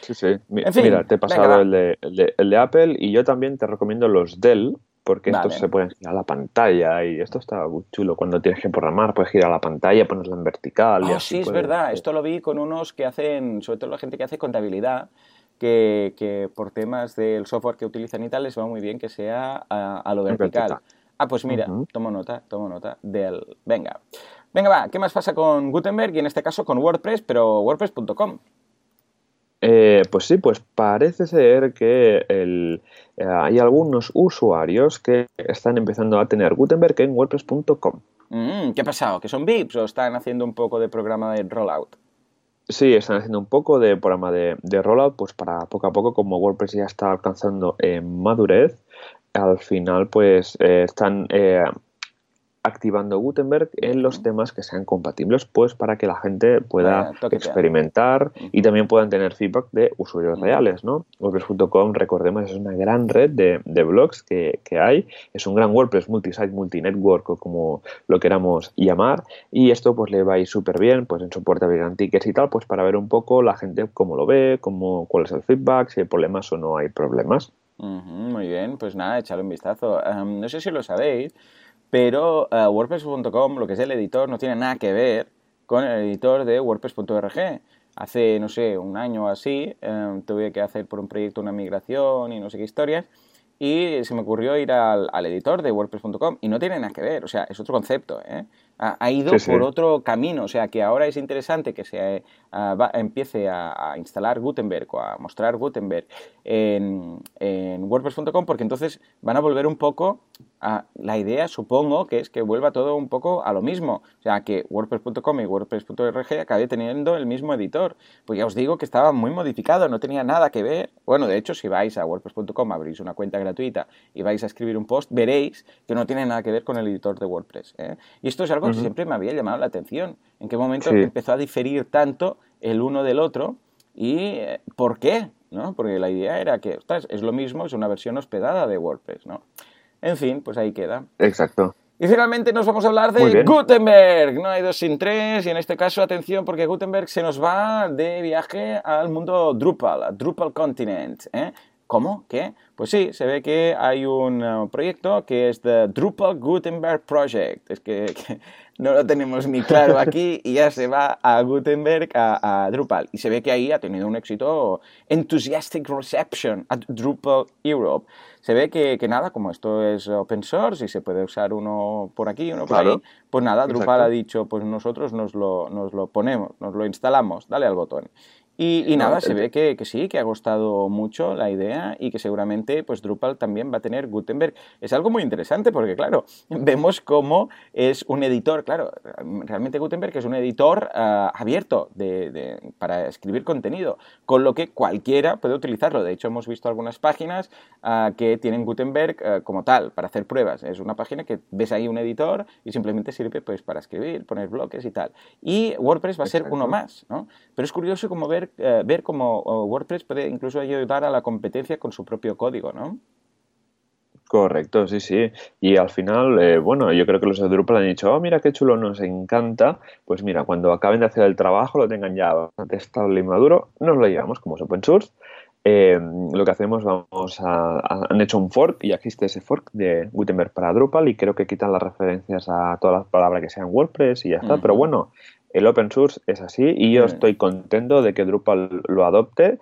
Speaker 2: Sí, sí. Mira, te he pasado el, de, el, de, el de Apple y yo también te recomiendo los Dell, porque estos se pueden girar la pantalla y esto está muy chulo. Cuando tienes que programar, puedes girar la pantalla, ponerla en vertical.
Speaker 1: Oh, sí, es verdad. Esto lo vi con unos que hacen, sobre todo la gente que hace contabilidad, que, que por temas del software que utilizan y tal, les va muy bien que sea a, lo vertical. Ah, pues mira, tomo nota, tomo nota del... Venga. Venga, va, ¿qué más pasa con Gutenberg y en este caso con WordPress, pero WordPress.com?
Speaker 2: Eh, pues sí, pues parece ser que el, eh, hay algunos usuarios que están empezando a tener Gutenberg en WordPress.com.
Speaker 1: Mm, ¿Qué ha pasado? ¿Que son VIPs o están haciendo un poco de programa de rollout?
Speaker 2: Sí, están haciendo un poco de programa de, rollout, pues para poco a poco, como WordPress ya está alcanzando madurez, al final pues eh, están activando Gutenberg en los temas que sean compatibles, pues para que la gente pueda experimentar y también puedan tener feedback de usuarios reales, ¿no? WordPress.com, recordemos, es una gran red de, blogs que, hay, es un gran WordPress multisite, multinetwork o como lo queramos llamar. Y esto pues le va a ir súper bien, pues en soporte a tickets y tal, pues para ver un poco la gente cómo lo ve, cómo, cuál es el feedback, si hay problemas o no hay problemas.
Speaker 1: muy bien, pues nada, echadle un vistazo. no sé si lo sabéis, pero uh, WordPress.com, lo que es el editor, no tiene nada que ver con el editor de WordPress.org. Hace, no sé, un año o así, em, tuve que hacer por un proyecto una migración y no sé qué historias. y se me ocurrió ir al, al editor de WordPress.com y no tiene nada que ver, o sea, es otro concepto, ¿eh? ha, ido por otro camino, o sea que ahora es interesante que se uh, empiece a, instalar Gutenberg o a mostrar Gutenberg en, en WordPress.com porque entonces van a volver un poco a la idea, supongo, que es que vuelva todo un poco a lo mismo, o sea que WordPress.com y WordPress.org acabe teniendo el mismo editor, pues ya os digo que estaba muy modificado, no tenía nada que ver, bueno, de hecho si vais a WordPress.com, abrís una cuenta gratuita y vais a escribir un post, veréis que no tiene nada que ver con el editor de WordPress. ¿eh? Y esto es algo siempre me había llamado la atención. ¿En qué momento empezó a diferir tanto el uno del otro? ¿Y eh, por qué? ¿no? Porque la idea era que, es lo mismo, es una versión hospedada de WordPress, ¿no? En fin, pues ahí queda.
Speaker 2: Exacto.
Speaker 1: Y finalmente nos vamos a hablar de Gutenberg. No hay dos sin tres. Y en este caso, atención, porque Gutenberg se nos va de viaje al mundo Drupal, a Drupal Continent. ¿eh? ¿Cómo? ¿Qué? Pues sí, se ve que hay un uh, proyecto que es The Drupal Gutenberg Project. Es que, no lo tenemos ni claro aquí y ya se va a Gutenberg, a, Drupal. Y se ve que ahí ha tenido un éxito enthusiastic reception at Drupal Europe. Se ve que, que nada, como esto es open source y se puede usar uno por aquí, uno por ahí, pues nada, Drupal ha dicho, pues nosotros nos lo, nos lo ponemos, nos lo instalamos, dale al botón. Y, nada, se ve que, que, sí, que ha gustado mucho la idea y que seguramente pues Drupal también va a tener Gutenberg. Es algo muy interesante porque, claro, vemos cómo es un editor, claro, realmente Gutenberg es un editor ah, abierto de, para escribir contenido, con lo que cualquiera puede utilizarlo. De hecho, hemos visto algunas páginas ah, que tienen Gutenberg ah, como tal, para hacer pruebas. Es una página que ves ahí un editor y simplemente sirve pues para escribir, poner bloques y tal. Y WordPress va a ser uno más, ¿no? Pero es curioso como ver eh, ver cómo WordPress puede incluso ayudar a la competencia con su propio código, ¿no?
Speaker 2: Correcto, sí, sí. Y al final, eh, bueno, yo creo que los de Drupal han dicho, oh, mira qué chulo, nos encanta. Pues mira, cuando acaben de hacer el trabajo, lo tengan ya bastante estable y maduro, nos lo llevamos como es open source. Eh, lo que hacemos, vamos a, han hecho un fork y existe ese fork de Gutenberg para Drupal y creo que quitan las referencias a todas las palabras que sean WordPress y ya está. Pero bueno, el open source es así y yo estoy contento de que Drupal lo adopte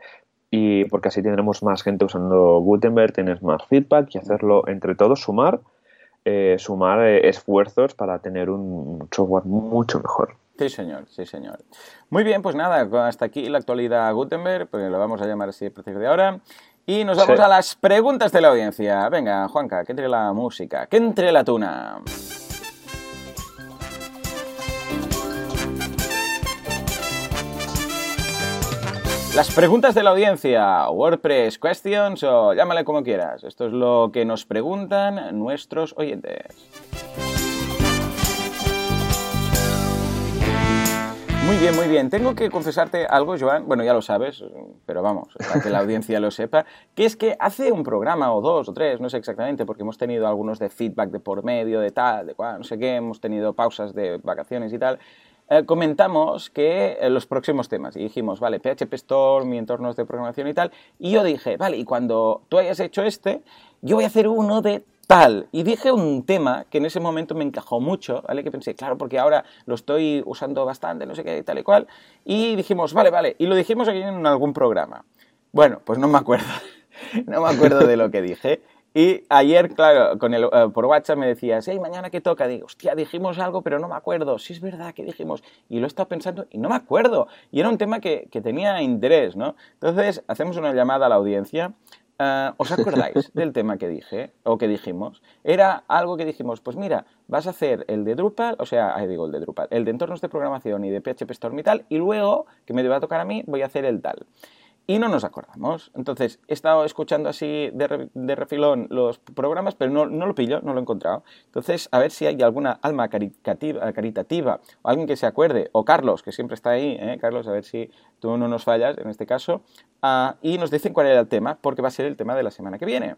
Speaker 2: y porque así tendremos más gente usando Gutenberg, tienes más feedback y hacerlo entre todos, sumar, eh, sumar eh, esfuerzos para tener un software mucho mejor.
Speaker 1: Sí, señor, sí, señor. Muy bien, pues nada, hasta aquí la actualidad Gutenberg, pues lo vamos a llamar así a partir de ahora. Y nos vamos a las preguntas de la audiencia. Venga, Juanca, que entre la música, que entre la tuna. Las preguntas de la audiencia, WordPress Questions o llámale como quieras. Esto es lo que nos preguntan nuestros oyentes. Muy bien, muy bien. Tengo que confesarte algo, Joan. Bueno, ya lo sabes, pero vamos, para que la audiencia lo sepa. Que es que hace un programa o dos o tres, no sé exactamente, porque hemos tenido algunos de feedback de por medio, de tal, de cual, no sé qué, hemos tenido pausas de vacaciones y tal. Eh, comentamos que eh, los próximos temas, y dijimos, vale, PHP Storm, mi entornos de programación y tal, y yo dije, vale, y cuando tú hayas hecho este, yo voy a hacer uno de tal. Y dije un tema que en ese momento me encajó mucho, ¿vale? Que pensé, claro, porque ahora lo estoy usando bastante, no sé qué, tal y cual. Y dijimos, vale, vale. Y lo dijimos aquí en algún programa. Bueno, pues no me acuerdo. no me acuerdo de lo que dije. Y ayer, claro, con el, eh, por WhatsApp me decías, hey, mañana qué toca. Digo, hostia, dijimos algo, pero no me acuerdo. Sí, es verdad que dijimos. Y lo he estado pensando y no me acuerdo. Y era un tema que, que tenía interés, ¿no? Entonces, hacemos una llamada a la audiencia. Eh, ¿Os acordáis del tema que dije o que dijimos? Era algo que dijimos, pues mira, vas a hacer el de Drupal, o sea, ahí digo el de Drupal, el de entornos de programación y de PHP Storm y tal, y luego, que me va a tocar a mí, voy a hacer el tal y no nos acordamos. Entonces, he estado escuchando así de, refilón los programas, pero no, lo pillo, no lo he encontrado. Entonces, a ver si hay alguna alma caritativa, caritativa o alguien que se acuerde, o Carlos, que siempre está ahí, ¿eh? Carlos, a ver si tú no nos fallas en este caso, ah, y nos dicen cuál era el tema, porque va a ser el tema de la semana que viene.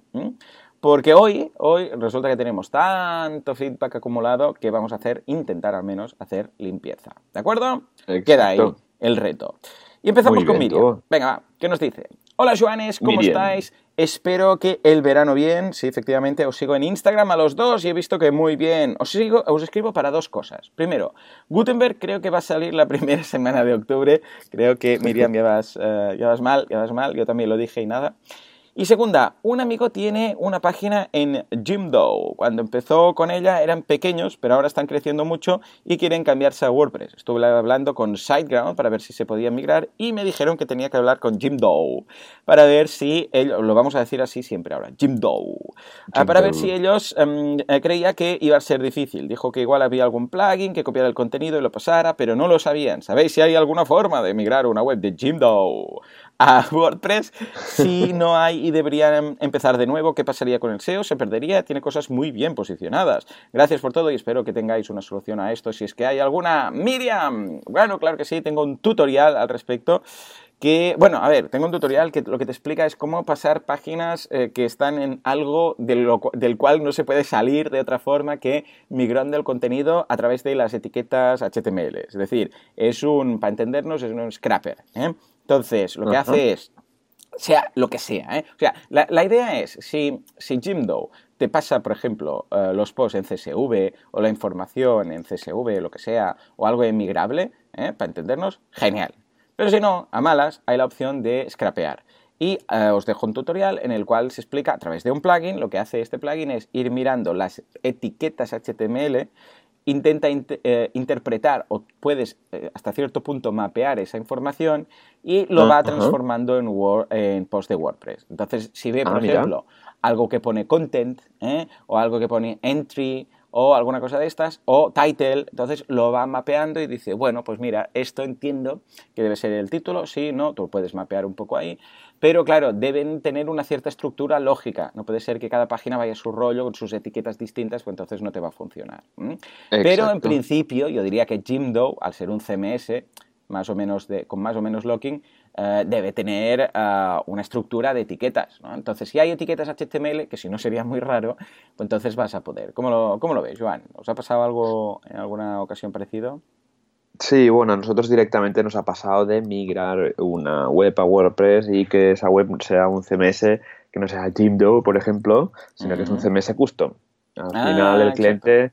Speaker 1: Porque hoy, hoy resulta que tenemos tanto feedback acumulado que vamos a hacer, intentar al menos, hacer limpieza. ¿De acuerdo? Queda ahí el reto. Y empezamos con Miriam. Venga, ¿qué nos dice? Hola Joanes, ¿cómo estáis? Espero que el verano bien. Sí, efectivamente, os sigo en Instagram a los dos y he visto que muy bien. Os, sigo, os escribo para dos cosas. Primero, Gutenberg creo que va a salir la primera semana de octubre. Creo que Miriam ya vas, eh, ya vas mal, ya vas mal. Yo también lo dije y nada. Y segunda, un amigo tiene una página en Jimdo. Cuando empezó con ella eran pequeños, pero ahora están creciendo mucho y quieren cambiarse a WordPress. Estuve hablando con SiteGround para ver si se podía migrar y me dijeron que tenía que hablar con Jimdo para ver si ellos, lo vamos a decir así siempre ahora, Jimdo, ah, para ver si ellos eh, creía que iba a ser difícil. Dijo que igual había algún plugin que copiara el contenido y lo pasara, pero no lo sabían. ¿Sabéis si hay alguna forma de migrar una web de Jimdo a WordPress. Si no hay y deberían empezar de nuevo, ¿qué pasaría con el SEO? Se perdería, tiene cosas muy bien posicionadas. Gracias por todo y espero que tengáis una solución a esto. Si es que hay alguna, Miriam. Bueno, claro que sí, tengo un tutorial al respecto. Que, bueno, a ver, tengo un tutorial que lo que te explica es cómo pasar páginas eh, que están en algo del cual no se puede salir de otra forma que migrando el contenido a través de las etiquetas HTML. Es decir, es un, para entendernos, es un scrapper. ¿eh? Entonces, lo que hace es, sea lo que sea, ¿eh? O sea, la, idea es, si, si Jimdo te pasa, por ejemplo, eh, los posts en CSV o la información en CSV, lo que sea, o algo inmigrable, ¿eh? para entendernos, genial. Pero si no, a malas, hay la opción de scrapear. Y eh, os dejo un tutorial en el cual se explica a través de un plugin. Lo que hace este plugin es ir mirando las etiquetas HTML intenta eh, interpretar o puedes eh, hasta cierto punto mapear esa información y lo va transformando en, en post de WordPress. Entonces, si ve, ah, por ejemplo, algo que pone content ¿eh? o algo que pone entry o alguna cosa de estas, o title, entonces lo va mapeando y dice, bueno, pues mira, esto entiendo que debe ser el título, sí, no, tú puedes mapear un poco ahí, pero claro, deben tener una cierta estructura lógica. No puede ser que cada página vaya a su rollo con sus etiquetas distintas, pues entonces no te va a funcionar. Pero en principio, yo diría que Jimdo, al ser un CMS, más o menos de, con más o menos locking, eh, debe tener eh, una estructura de etiquetas. Entonces, si hay etiquetas HTML, que si no sería muy raro, pues entonces vas a poder. ¿Cómo lo, cómo lo ves, Joan? ¿Os ha pasado algo en alguna ocasión parecido?
Speaker 2: Sí, bueno, a nosotros directamente nos ha pasado de migrar una web a WordPress y que esa web sea un CMS que no sea Jimdo, por ejemplo, sino que es un CMS custom. Al ah, final el cliente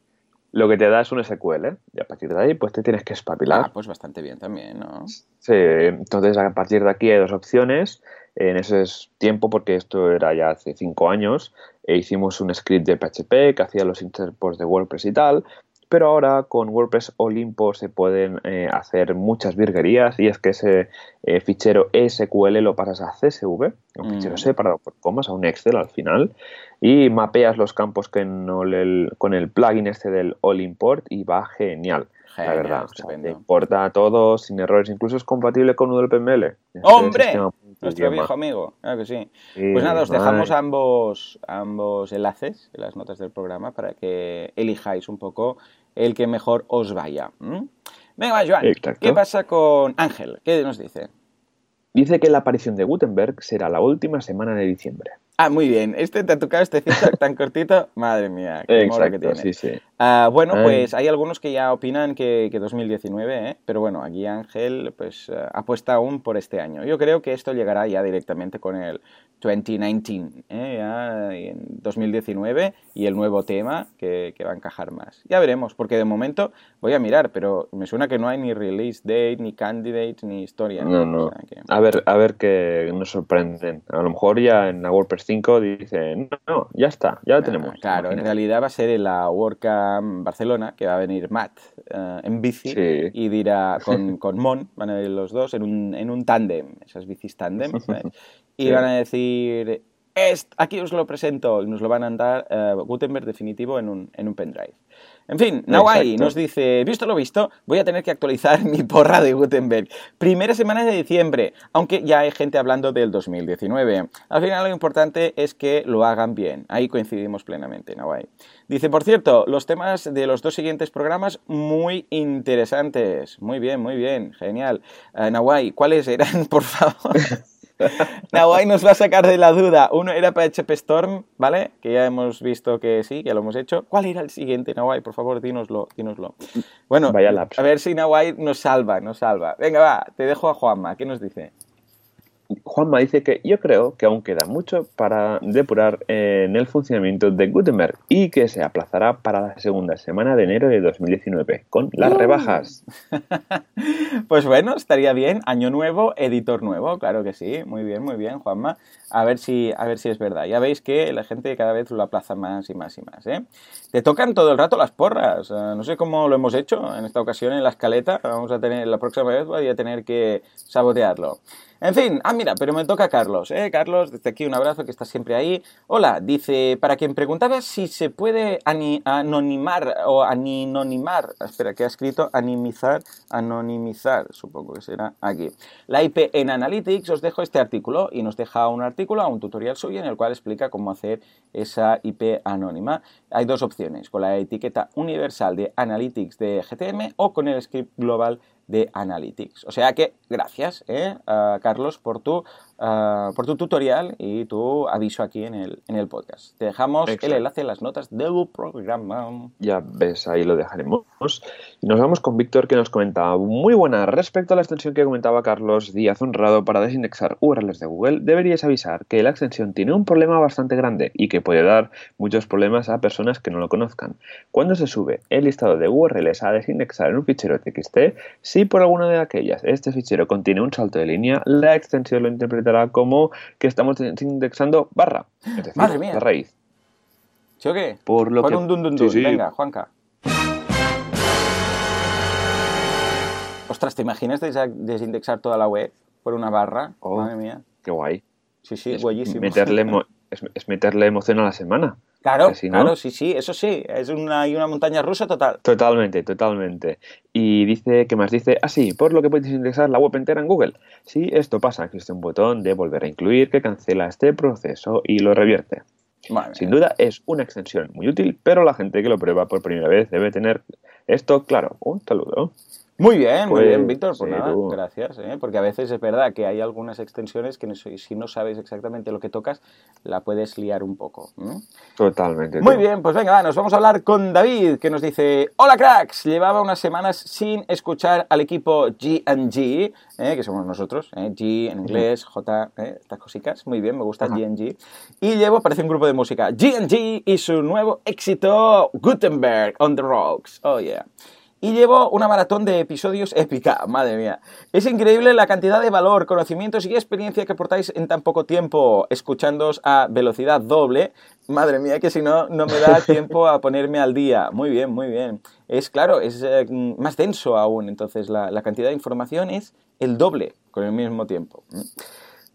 Speaker 2: lo que te da es un SQL y a partir de ahí pues te tienes que espabilar.
Speaker 1: Ah, pues bastante bien también, ¿no?
Speaker 2: Sí, entonces a partir de aquí hay dos opciones. En ese tiempo, porque esto era ya hace cinco años, e hicimos un script de PHP que hacía los interports de WordPress y tal, pero ahora con WordPress Olimpo se pueden eh, hacer muchas virguerías y es que ese eh, fichero SQL lo pasas a CSV, un fichero mm. separado por comas, a un Excel al final, y mapeas los campos con el, con el plugin este del All Import y va genial. la verdad, te importa todo sin errores, incluso es compatible con UDLPML.
Speaker 1: ¡Hombre! Nuestro viejo amigo, claro que sí. pues nada, os dejamos ambos, ambos enlaces en las notas del programa para que elijáis un poco el que mejor os vaya. Venga, Joan, ¿qué pasa con Ángel? ¿Qué nos dice?
Speaker 2: Dice que la aparición de Gutenberg será la última semana de diciembre.
Speaker 1: Ah, muy bien. Este te ha tocado este feedback tan cortito. Madre mía, qué Exacto, que tiene.
Speaker 2: Sí, sí.
Speaker 1: Ah, bueno, pues hay algunos que ya opinan que, 2019, ¿eh? pero bueno, aquí Ángel pues eh, apuesta aún por este año. Yo creo que esto llegará ya directamente con el 2019, ¿eh? ya en 2019 y el nuevo tema que, va a encajar más. Ya veremos, porque de momento voy a mirar, pero me suena que no hay ni release date, ni candidate, ni historia.
Speaker 2: No, no. A ver, a ver qué nos sorprenden. A lo mejor ya en la WordPress 5 dicen, no, ya está, ya lo tenemos.
Speaker 1: Claro, en realidad va a ser en la WordCamp Barcelona, que va a venir Matt eh, en bici y dirá con, con, Mon, van a ir los dos en un, en un tándem, esas bicis tándem, y van a decir, aquí os lo presento, y nos lo van a dar eh, Gutenberg definitivo en un, en un pendrive. En fin, Nawai nos dice, visto lo visto, voy a tener que actualizar mi porra de Gutenberg. Primera semana de diciembre, aunque ya hay gente hablando del 2019. Al final lo importante es que lo hagan bien. Ahí coincidimos plenamente, Nawai. Dice, por cierto, los temas de los dos siguientes programas muy interesantes. Muy bien, muy bien, genial. Uh, Nawai, ¿cuáles eran, por favor? Nawai nos va a sacar de la duda. Uno era PHP Storm, ¿vale? Que ya hemos visto que sí, que lo hemos hecho. ¿Cuál era el siguiente, Nawai? Por favor, dínoslo, dínoslo. Bueno, a ver si Nawai nos salva, nos salva. Venga, va, te dejo a Juanma. ¿Qué nos dice?
Speaker 2: Juanma dice que yo creo que aún queda mucho para depurar en el funcionamiento de Gutenberg y que se aplazará para la segunda semana de enero de 2019 con las uh. rebajas.
Speaker 1: pues bueno, estaría bien. Año nuevo, editor nuevo, claro que sí. Muy bien, muy bien, Juanma. A ver si, a ver si es verdad. Ya veis que la gente cada vez lo aplaza más y más y más. ¿eh? Te tocan todo el rato las porras. No sé cómo lo hemos hecho en esta ocasión en la escaleta. Vamos a tener, la próxima vez voy a tener que sabotearlo. En fin, ah, mira, pero me toca Carlos, ¿eh? Carlos, desde aquí un abrazo que está siempre ahí. Hola, dice, para quien preguntaba si se puede anonimar o aninonimar, espera, ¿qué ha escrito? Animizar, anonimizar, supongo que será aquí. La IP en Analytics, os dejo este artículo y nos deja un artículo, un tutorial suyo en el cual explica cómo hacer esa IP anónima. Hay dos opciones, con la etiqueta universal de Analytics de GTM o con el script global Analytics. O sea que gracias, ¿eh? Carlos, por tu Ah, por tu tutorial y tu aviso aquí en el, en el podcast. Te dejamos el enlace en las notas del programa.
Speaker 2: Ya ves, ahí lo dejaremos. Y nos vamos con Víctor que nos comentaba muy buena respecto a la extensión que comentaba Carlos Díaz Honrado para desindexar URLs de Google. Deberías avisar que la extensión tiene un problema bastante grande y que puede dar muchos problemas a personas que no lo conozcan. Cuando se sube el listado de URLs a desindexar en un fichero TXT, si por alguna de aquellas este fichero contiene un salto de línea, la extensión lo interpreta como que estamos indexando barra.
Speaker 1: Madre mía.
Speaker 2: La raíz.
Speaker 1: ¿Sí o qué?
Speaker 2: Por lo que...
Speaker 1: un dun, dun, dun. Venga, Juanca. Ostras, ¿te imaginas desindexar toda la web por una barra?
Speaker 2: Oh,
Speaker 1: Madre mía.
Speaker 2: Qué guay.
Speaker 1: Sí, sí, guayísimo.
Speaker 2: Meterle es, meterle emoción a la semana.
Speaker 1: Claro, claro, sí, sí, eso sí, es una, una montaña rusa total.
Speaker 2: Totalmente, totalmente. Y dice, ¿qué más dice? Ah, por lo que puedes indexar la web entera en Google. Si esto pasa, existe un botón de volver a incluir que cancela este proceso y lo revierte. Sin duda es una extensión muy útil, pero la gente que lo prueba por primera vez debe tener esto claro. Un saludo.
Speaker 1: Muy bien, muy bien, pues, Víctor. Pues nada, gracias. ¿eh? Porque a veces es verdad que hay algunas extensiones que si no sabes exactamente lo que tocas, la puedes liar un poco.
Speaker 2: Totalmente.
Speaker 1: Muy bien, pues venga, nos vamos a hablar con David, que nos dice: Hola, cracks. Llevaba unas semanas sin escuchar al equipo GG, ¿eh? que somos nosotros, ¿eh? G en inglés, J, ¿eh? estas cositas. Muy bien, me gusta GG. Y llevo, parece un grupo de música, GG y su nuevo éxito, Gutenberg on the Rocks. Oh, yeah y llevo una maratón de episodios épica, madre mía. Es increíble la cantidad de valor, conocimientos y experiencia que aportáis en tan poco tiempo escuchándoos a velocidad doble. Madre mía, que si no, no me da tiempo a ponerme al día. Muy bien, muy bien. Es claro, es eh, más denso aún, entonces la, la cantidad de información es el doble con el mismo tiempo.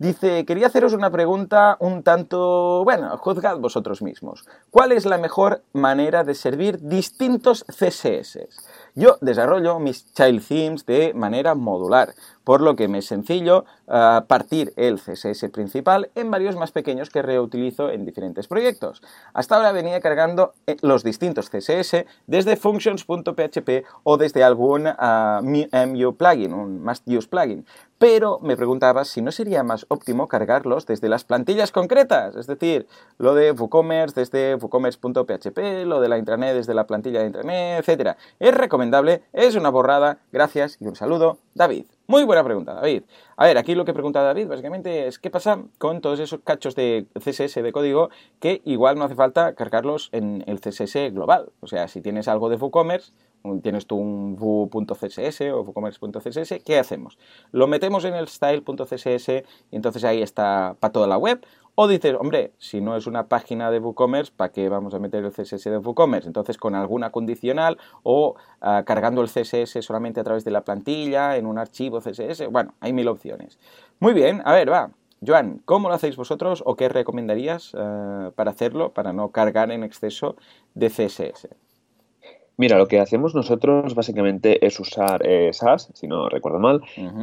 Speaker 1: Dice, quería haceros una pregunta un tanto, bueno, juzgad vosotros mismos. ¿Cuál es la mejor manera de servir distintos CSS? Yo desarrollo mis child themes de manera modular, por lo que me es sencillo uh, partir el CSS principal en varios más pequeños que reutilizo en diferentes proyectos. Hasta ahora venía cargando eh, los distintos CSS desde functions.php o desde algún uh, MU plugin, un must use plugin, pero me preguntaba si no sería más óptimo cargarlos desde las plantillas concretas, es decir, lo de WooCommerce desde woocommerce.php, lo de la intranet desde la plantilla de intranet, etc. Es recomendable, es una borrada, gracias y un saludo, David. Muy buena pregunta, David. A ver, aquí lo que pregunta David básicamente es qué pasa con todos esos cachos de CSS de código que igual no hace falta cargarlos en el CSS global. O sea, si tienes algo de WooCommerce, tienes tú un vue.css o woocommerce.css, ¿qué hacemos? Lo metemos en el style.css y entonces ahí está para toda la web. O dices, hombre, si no es una página de WooCommerce, ¿para qué vamos a meter el CSS de WooCommerce? Entonces, con alguna condicional o ah, cargando el CSS solamente a través de la plantilla, en un archivo CSS. Bueno, hay mil opciones. Muy bien, a ver, va. Joan, ¿cómo lo hacéis vosotros o qué recomendarías ah, para hacerlo, para no cargar en exceso de CSS?
Speaker 2: Mira, lo que hacemos nosotros básicamente es usar eh, SAS, si no recuerdo mal,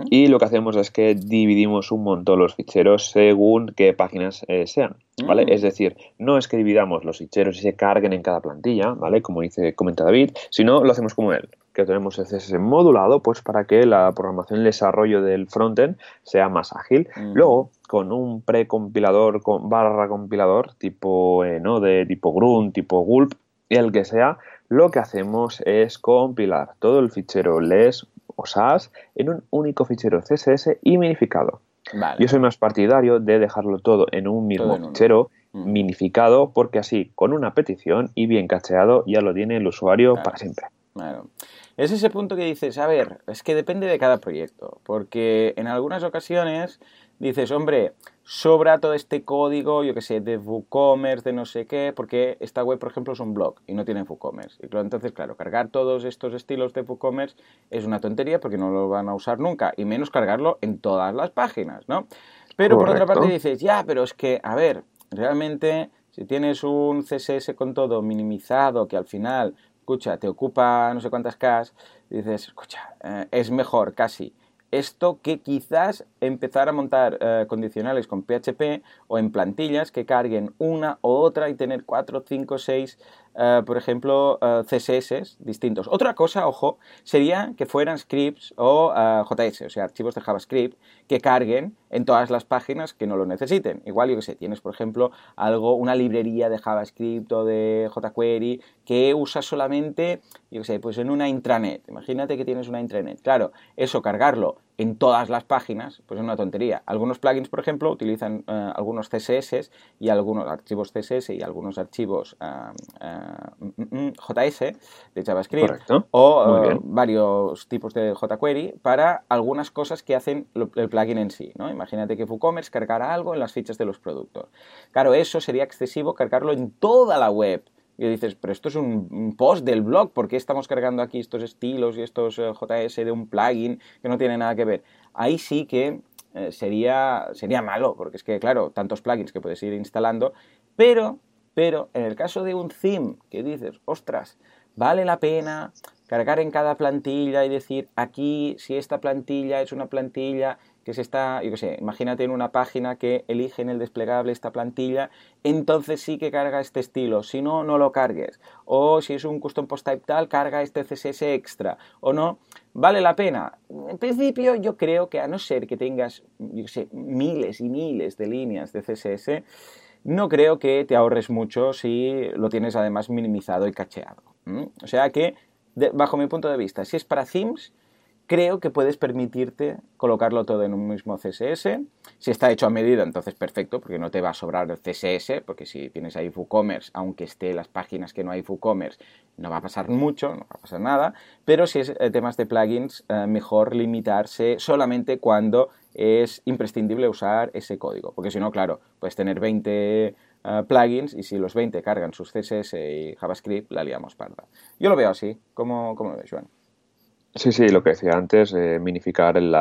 Speaker 2: y lo que hacemos es que dividimos un montón los ficheros según qué páginas eh, sean, ¿vale? Mm. Es decir, no es que dividamos los ficheros y se carguen en cada plantilla, ¿vale? Como dice, comenta David, sino lo hacemos como él, que tenemos el CSS modulado, pues para que la programación y el desarrollo del frontend sea más ágil. Luego, con un precompilador, con barra compilador, tipo eh, de tipo Grunt, tipo Gulp, y el que sea, lo que hacemos es compilar todo el fichero LES o SAS en un único fichero CSS y minificado. Yo soy más partidario de dejarlo todo en un mismo fichero mm. minificado porque así con una petición y bien cacheado ya lo tiene el usuario para siempre.
Speaker 1: Claro. Es ese punto que dices, a ver, es que depende de cada proyecto, porque en algunas ocasiones dices, hombre, sobra todo este código, yo que sé, de WooCommerce, de no sé qué, porque esta web, por ejemplo, es un blog y no tiene WooCommerce. Y entonces, claro, cargar todos estos estilos de WooCommerce es una tontería porque no lo van a usar nunca, y menos cargarlo en todas las páginas, ¿no? Pero por otra parte dices, ya, pero es que, a ver, realmente, si tienes un CSS con todo minimizado, que al final, escucha, te ocupa no sé cuántas Ks, dices, escucha, eh, es mejor casi esto que quizás empezar a montar eh, condicionales con PHP o en plantillas que carguen una o otra y tener 4, 5, 6 eh, por ejemplo, eh, CSS distintos. Otra cosa, ojo, sería que fueran scripts o eh, JS, o sea, archivos de JavaScript que carguen en todas las páginas que no lo necesiten. Igual, yo que sé, tienes, por ejemplo, algo, una librería de JavaScript o de jQuery que usa solamente, yo que sé, pues en una intranet. Imagínate que tienes una intranet. Claro, eso cargarlo en todas las páginas, pues es una tontería. Algunos plugins, por ejemplo, utilizan algunos CSS y algunos archivos CSS y algunos archivos JS de JavaScript o eh, varios tipos de jQuery para algunas cosas que hacen el plugin en sí. ¿no? Imagínate que WooCommerce cargara algo en las fichas de los productos. Claro, eso sería excesivo cargarlo en toda la web. Y dices, pero esto es un post del blog, ¿por qué estamos cargando aquí estos estilos y estos eh, JS de un plugin que no tiene nada que ver? Ahí sí que eh, sería, sería malo, porque es que, claro, tantos plugins que puedes ir instalando, pero pero en el caso de un theme que dices, ostras, vale la pena cargar en cada plantilla y decir aquí si esta plantilla es una plantilla que se está, yo sé, imagínate en una página que elige en el desplegable esta plantilla, entonces sí que carga este estilo, si no, no lo cargues. O si es un custom post type tal, carga este CSS extra. O no, vale la pena. En principio yo creo que a no ser que tengas, yo sé, miles y miles de líneas de CSS, no creo que te ahorres mucho si lo tienes además minimizado y cacheado. O sea que, bajo mi punto de vista, si es para themes, creo que puedes permitirte colocarlo todo en un mismo CSS. Si está hecho a medida, entonces perfecto, porque no te va a sobrar el CSS, porque si tienes ahí WooCommerce, aunque esté las páginas que no hay WooCommerce, no va a pasar mucho, no va a pasar nada. Pero si es eh, temas de plugins, eh, mejor limitarse solamente cuando es imprescindible usar ese código, porque si no, claro, puedes tener 20 eh, plugins y si los 20 cargan sus CSS y JavaScript, la liamos parda. Yo lo veo así. ¿Cómo, cómo lo ves, Joan?
Speaker 2: Sí, sí, lo que decía antes, eh, minificar el,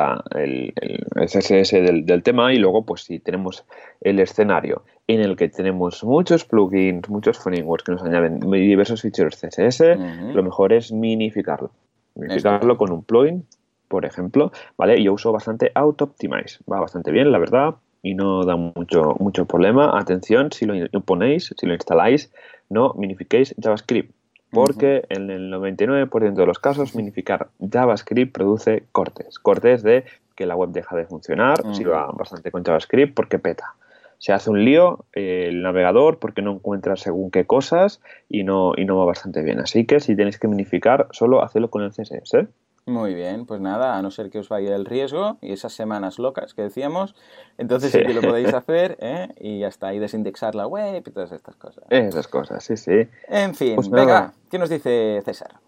Speaker 2: CSS del, tema y luego, pues si tenemos el escenario en el que tenemos muchos plugins, muchos frameworks que nos añaden diversos ficheros CSS, lo mejor es minificarlo. Minificarlo con un plugin por ejemplo, ¿vale? Yo uso bastante Auto-Optimize, va bastante bien, la verdad, y no da mucho, mucho problema. Atención, si lo ponéis, si lo instaláis, no minifiquéis JavaScript, porque en el 99% de los casos minificar JavaScript produce cortes, cortes de que la web deja de funcionar, si va bastante con JavaScript porque peta. Se hace un lío eh, el navegador porque no encuentra según qué cosas y no, y no va bastante bien. Así que si tenéis que minificar, solo hacedlo con el CSS.
Speaker 1: Muy bien, pues nada, a no ser que os vaya el riesgo y esas semanas locas que decíamos, entonces sí, que lo podéis hacer ¿eh? y hasta ahí desindexar la web y todas estas cosas.
Speaker 2: Esas cosas, sí, sí.
Speaker 1: En fin, pues venga, ¿qué nos dice César?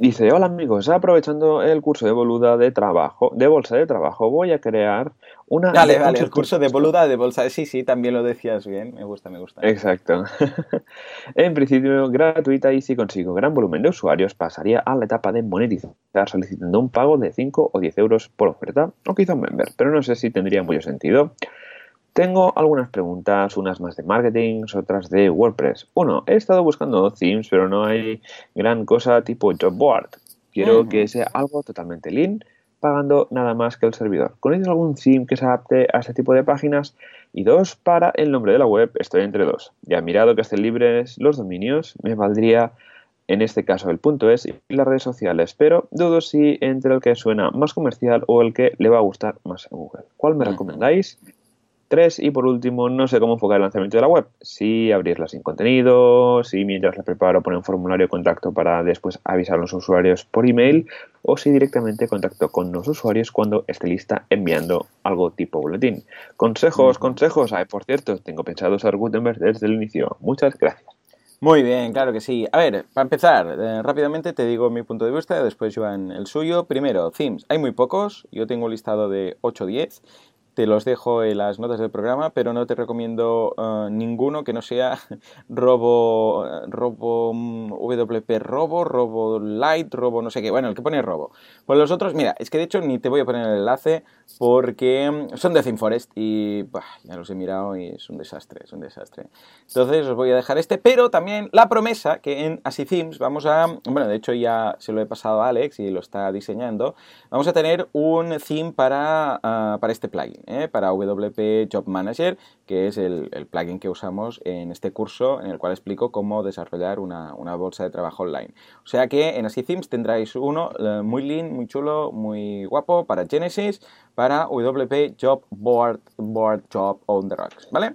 Speaker 2: Dice, hola amigos, aprovechando el curso de boluda de trabajo, de bolsa de trabajo, voy a crear una...
Speaker 1: Dale, dale, el curso de boluda de bolsa, sí, sí, también lo decías bien, me gusta, me gusta.
Speaker 2: Exacto. en principio gratuita y si consigo gran volumen de usuarios pasaría a la etapa de monetizar solicitando un pago de 5 o 10 euros por oferta, o quizá un member, pero no sé si tendría mucho sentido. Tengo algunas preguntas, unas más de marketing, otras de WordPress. Uno, he estado buscando themes, pero no hay gran cosa tipo job board. Quiero que sea algo totalmente lean, pagando nada más que el servidor. ¿Conoces algún theme que se adapte a este tipo de páginas? Y dos, para el nombre de la web estoy entre dos. Ya mirado que estén libres los dominios, me valdría en este caso el punto es y las redes sociales, pero dudo si entre el que suena más comercial o el que le va a gustar más a Google. ¿Cuál me recomendáis? Tres, y por último, no sé cómo enfocar el lanzamiento de la web. Si abrirla sin contenido, si mientras la preparo poner un formulario de contacto para después avisar a los usuarios por email, o si directamente contacto con los usuarios cuando esté lista enviando algo tipo boletín. Consejos, consejos. Ay, por cierto, tengo pensado usar Gutenberg desde el inicio. Muchas gracias.
Speaker 1: Muy bien, claro que sí. A ver, para empezar, eh, rápidamente te digo mi punto de vista, después Joan el suyo. Primero, themes. Hay muy pocos, yo tengo un listado de 8 o 10 te los dejo en las notas del programa, pero no te recomiendo eh, ninguno que no sea Robo, Robo mm, WP Robo, Robo Light, Robo no sé qué, bueno, el que pone Robo. Pues los otros, mira, es que de hecho ni te voy a poner el enlace porque mm, son de ThemeForest y ya los he mirado y es un desastre, es un desastre. Entonces os voy a dejar este, pero también la promesa que en Así vamos a, bueno, de hecho ya se lo he pasado a Alex y lo está diseñando, vamos a tener un theme para, ah, para este plugin. ¿Eh? para WP Job Manager, que es el, plugin que usamos en este curso en el cual explico cómo desarrollar una, bolsa de trabajo online. O sea que en Themes tendráis uno eh, muy lean, muy chulo, muy guapo para Genesis, para WP Job Board, Board Job on the Rocks, ¿vale?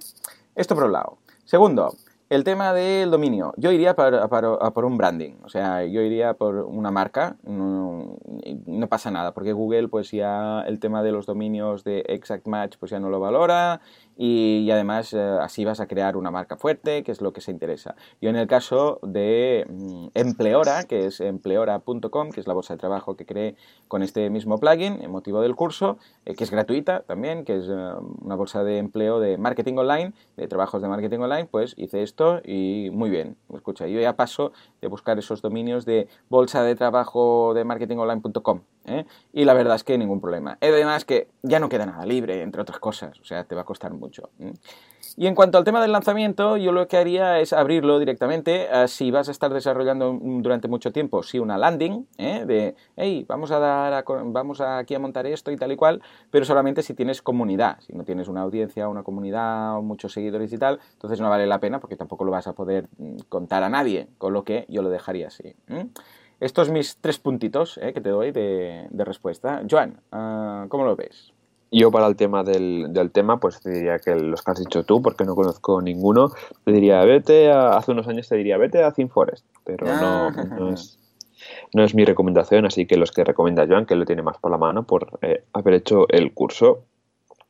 Speaker 1: Esto por un lado. Segundo, el tema del dominio. Yo iría por, un branding, o sea, yo iría por una marca, no, no, pasa nada, porque Google pues ya el tema de los dominios de Exact Match pues ya no lo valora y, además eh, así vas a crear una marca fuerte, que es lo que se interesa. Yo en el caso de mm, Empleora, que es empleora.com, que es la bolsa de trabajo que creé con este mismo plugin, en motivo del curso, eh, que es gratuita también, que es eh, una bolsa de empleo de marketing online, de trabajos de marketing online, pues hice esto y muy bien. Escucha, yo ya paso de buscar esos dominios de bolsa de trabajo de marketingonline.com ¿eh? Y la verdad es que ningún problema. Además que ya no queda nada libre, entre otras cosas, o sea, te va a costar mucho. Y en cuanto al tema del lanzamiento, yo lo que haría es abrirlo directamente. Si vas a estar desarrollando durante mucho tiempo, sí, una landing ¿eh? de, hey, vamos a dar, vamos aquí a montar esto y tal y cual, pero solamente si tienes comunidad. Si no tienes una audiencia, una comunidad, muchos seguidores y tal, entonces no vale la pena porque tampoco lo vas a poder mm, contar a nadie, con lo que yo lo dejaría así. Estos mis tres puntitos eh, que te doy de, respuesta. Joan, ah, ¿cómo lo ves?
Speaker 2: Yo para el tema del, tema, pues te diría que los que has dicho tú, porque no conozco ninguno, te diría, vete hace unos años te diría, vete a ThemeForest, pero no, ah. es, no es mi recomendación, así que los que recomienda Joan, que lo tiene más por la mano por eh, haber hecho el curso,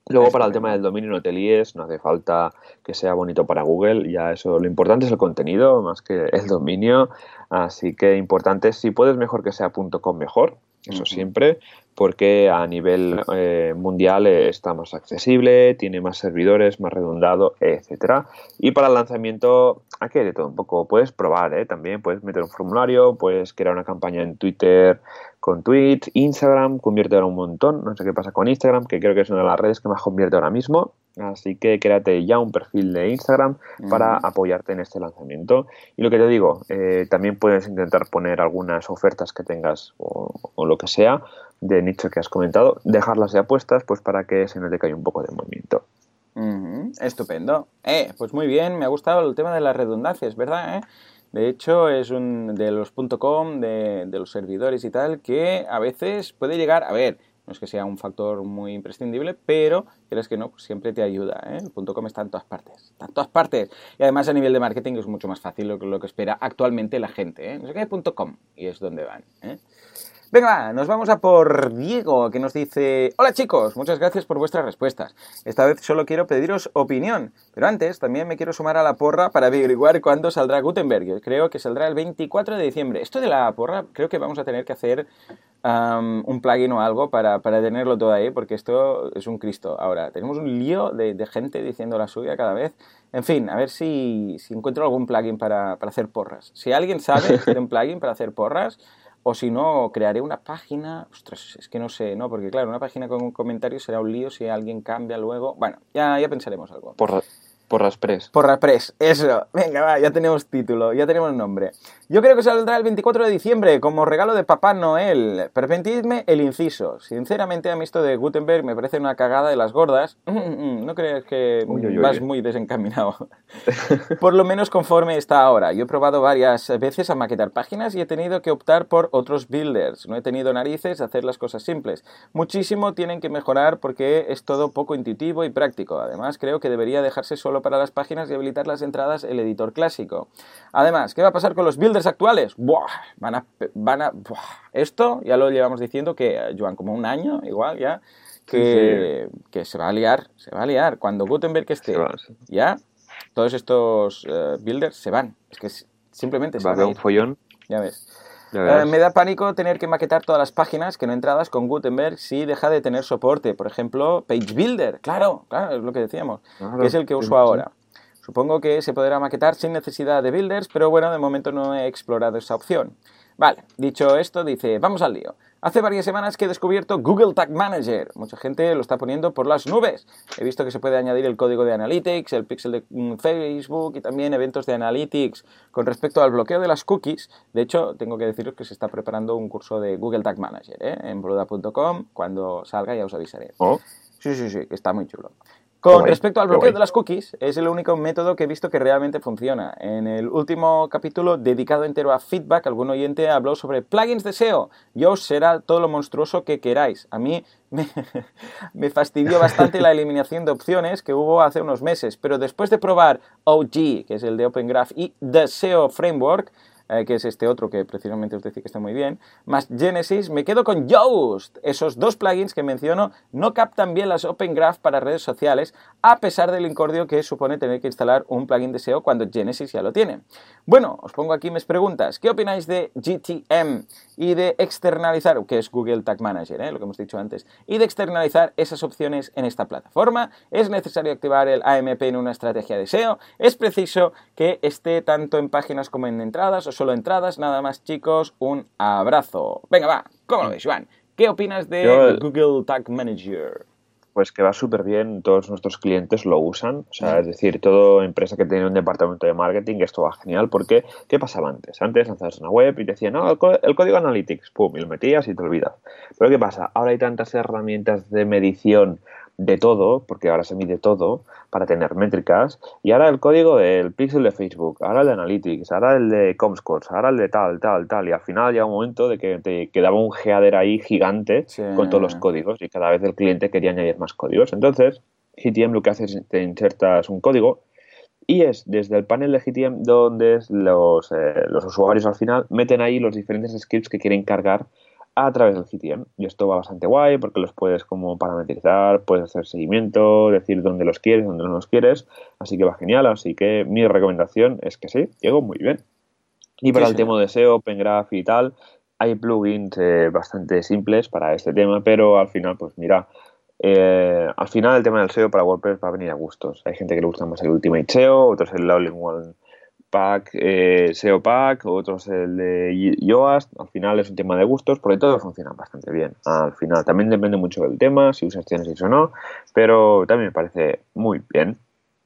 Speaker 2: Luego para el tema del dominio no te líes, no hace falta que sea bonito para Google, ya eso, lo importante es el contenido más que el dominio, así que importante, si puedes mejor que sea .com mejor, eso siempre, porque a nivel eh, mundial está más accesible, tiene más servidores, más redundado, etcétera. Y para el lanzamiento, aquí hay de todo un poco. Puedes probar, ¿eh? también puedes meter un formulario, puedes crear una campaña en Twitter con tweets, Instagram convierte ahora un montón. No sé qué pasa con Instagram, que creo que es una de las redes que más convierte ahora mismo. Así que créate ya un perfil de Instagram para apoyarte en este lanzamiento. Y lo que te digo, eh, también puedes intentar poner algunas ofertas que tengas o, o lo que sea de nicho que has comentado, dejarlas ya puestas pues para que se note que hay un poco de movimiento.
Speaker 1: Estupendo. Eh, pues muy bien, me ha gustado el tema de las redundancias, ¿verdad? Eh? De hecho, es un de los .com, de, los servidores y tal, que a veces puede llegar, a ver, no es que sea un factor muy imprescindible, pero crees que no, pues siempre te ayuda. ¿eh? El .com está en todas partes, está en todas partes. Y además a nivel de marketing es mucho más fácil lo que, lo que espera actualmente la gente. ¿eh? No sé qué, .com, y es donde van. ¿eh? Venga, nos vamos a por Diego, que nos dice, hola chicos, muchas gracias por vuestras respuestas. Esta vez solo quiero pediros opinión, pero antes también me quiero sumar a la porra para averiguar cuándo saldrá Gutenberg. Creo que saldrá el 24 de diciembre. Esto de la porra, creo que vamos a tener que hacer un plugin o algo para, tenerlo todo ahí, porque esto es un Cristo. Ahora, tenemos un lío de, gente diciendo la suya cada vez. En fin, a ver si, encuentro algún plugin para, para hacer porras. Si alguien sabe de un plugin para hacer porras, o si no, crearé una página. Ostras, es que no sé, ¿no? Porque claro, una página con un comentario será un lío si alguien cambia luego. Bueno, ya, ya pensaremos algo.
Speaker 2: Por, Porras
Speaker 1: Porra Press, eso. Venga, va, ya tenemos título, ya tenemos nombre. Yo creo que saldrá el 24 de diciembre como regalo de Papá Noel. Permitidme el inciso. Sinceramente, a mí esto de Gutenberg me parece una cagada de las gordas. No crees que vas muy desencaminado. por lo menos conforme está ahora. Yo he probado varias veces a maquetar páginas y he tenido que optar por otros builders. No he tenido narices a hacer las cosas simples. Muchísimo tienen que mejorar porque es todo poco intuitivo y práctico. Además, creo que debería dejarse solo para las páginas y habilitar las entradas el editor clásico. Además, ¿qué va a pasar con los builders actuales? Buah, van a... Van a Esto ya lo llevamos diciendo que, Joan, como un año igual ya, que, que se va a liar, se va a liar. Cuando Gutenberg esté, ya, todos estos eh, builders se van. Es que simplemente
Speaker 2: se va a un follón.
Speaker 1: Ya ves. Eh, me da pánico tener que maquetar todas las páginas que no entradas con Gutenberg si deja de tener soporte. Por ejemplo, Page Builder, claro, claro, es lo que decíamos, que es el que uso ahora. Supongo que se podrá maquetar sin necesidad de builders, pero bueno, de momento no he explorado esa opción. Vale, dicho esto, dice, vamos al lío. Hace varias semanas que he descubierto Google Tag Manager. Mucha gente lo está poniendo por las nubes. He visto que se puede añadir el código de Analytics, el pixel de mm, Facebook y también eventos de Analytics. Con respecto al bloqueo de las cookies, de hecho, tengo que deciros que se está preparando un curso de Google Tag Manager ¿eh? en boluda.com. Cuando salga ya os avisaré.
Speaker 2: Oh.
Speaker 1: Sí, sí, sí, está muy chulo. Con respecto al bloqueo de las cookies, es el único método que he visto que realmente funciona. En el último capítulo dedicado entero a feedback, algún oyente habló sobre plugins de SEO. Yo será todo lo monstruoso que queráis. A mí me, me, fastidió bastante la eliminación de opciones que hubo hace unos meses, pero después de probar OG, que es el de Open Graph, y The SEO Framework, eh, que es este otro que precisamente os decía que está muy bien, más Genesis, me quedo con Yoast. Esos dos plugins que menciono no captan bien las Open Graph para redes sociales, a pesar del incordio que supone tener que instalar un plugin de SEO cuando Genesis ya lo tiene. Bueno, os pongo aquí mis preguntas. ¿Qué opináis de GTM y de externalizar, que es Google Tag Manager, eh, lo que hemos dicho antes, y de externalizar esas opciones en esta plataforma? ¿Es necesario activar el AMP en una estrategia de SEO? ¿Es preciso que esté tanto en páginas como en entradas? Solo entradas. Nada más, chicos, un abrazo. Venga, va, ¿cómo lo ves, Juan? ¿Qué opinas de Google Tag Manager?
Speaker 2: Pues que va súper bien, todos nuestros clientes lo usan, o sea, es decir, toda empresa que tiene un departamento de marketing, esto va genial, porque ¿qué pasaba antes? Antes lanzabas una web y te decían, no, el, el, código Analytics, pum, y lo metías y te olvidas. Pero ¿qué pasa? Ahora hay tantas herramientas de medición de todo, porque ahora se mide todo para tener métricas, y ahora el código del pixel de Facebook, ahora el de Analytics, ahora el de Comscore, ahora el de tal, tal, tal, y al final llega un momento de que te quedaba un header ahí gigante con todos los códigos y cada vez el cliente quería añadir más códigos. Entonces, GTM lo que hace es te insertas un código y es desde el panel de GTM donde los, eh, los usuarios al final meten ahí los diferentes scripts que quieren cargar a través del GTM. Y esto va bastante guay porque los puedes como parametrizar, puedes hacer seguimiento, decir dónde los quieres, dónde no los quieres. Así que va genial. Así que mi recomendación es que sí, llegó muy bien. Y para el tema de SEO, Open Graph y tal, hay plugins eh, bastante simples para este tema, pero al final, pues mira, eh, al final el tema del SEO para WordPress va a venir a gustos. Hay gente que le gusta más el Ultimate SEO, otros el All-in-One Pack, eh, SEO Pack, otros el de Yoast. Al final es un tema de gustos, porque todo funciona bastante bien. Al final también depende mucho del tema, si usas Genesis o no, pero también me parece muy bien.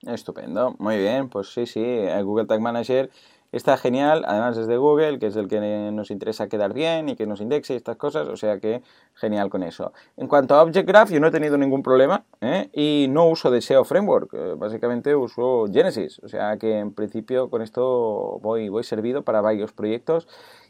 Speaker 1: Estupendo, muy bien, pues sí, sí, el Google Tag Manager Está genial, además es de Google, que es el que nos interesa quedar bien y que nos indexe estas cosas, o sea que genial con eso. En cuanto a Object Graph, yo no he tenido ningún problema ¿eh? y no uso de SEO Framework, eh, básicamente uso Genesis, o sea que en principio con esto voy, voy servido para varios proyectos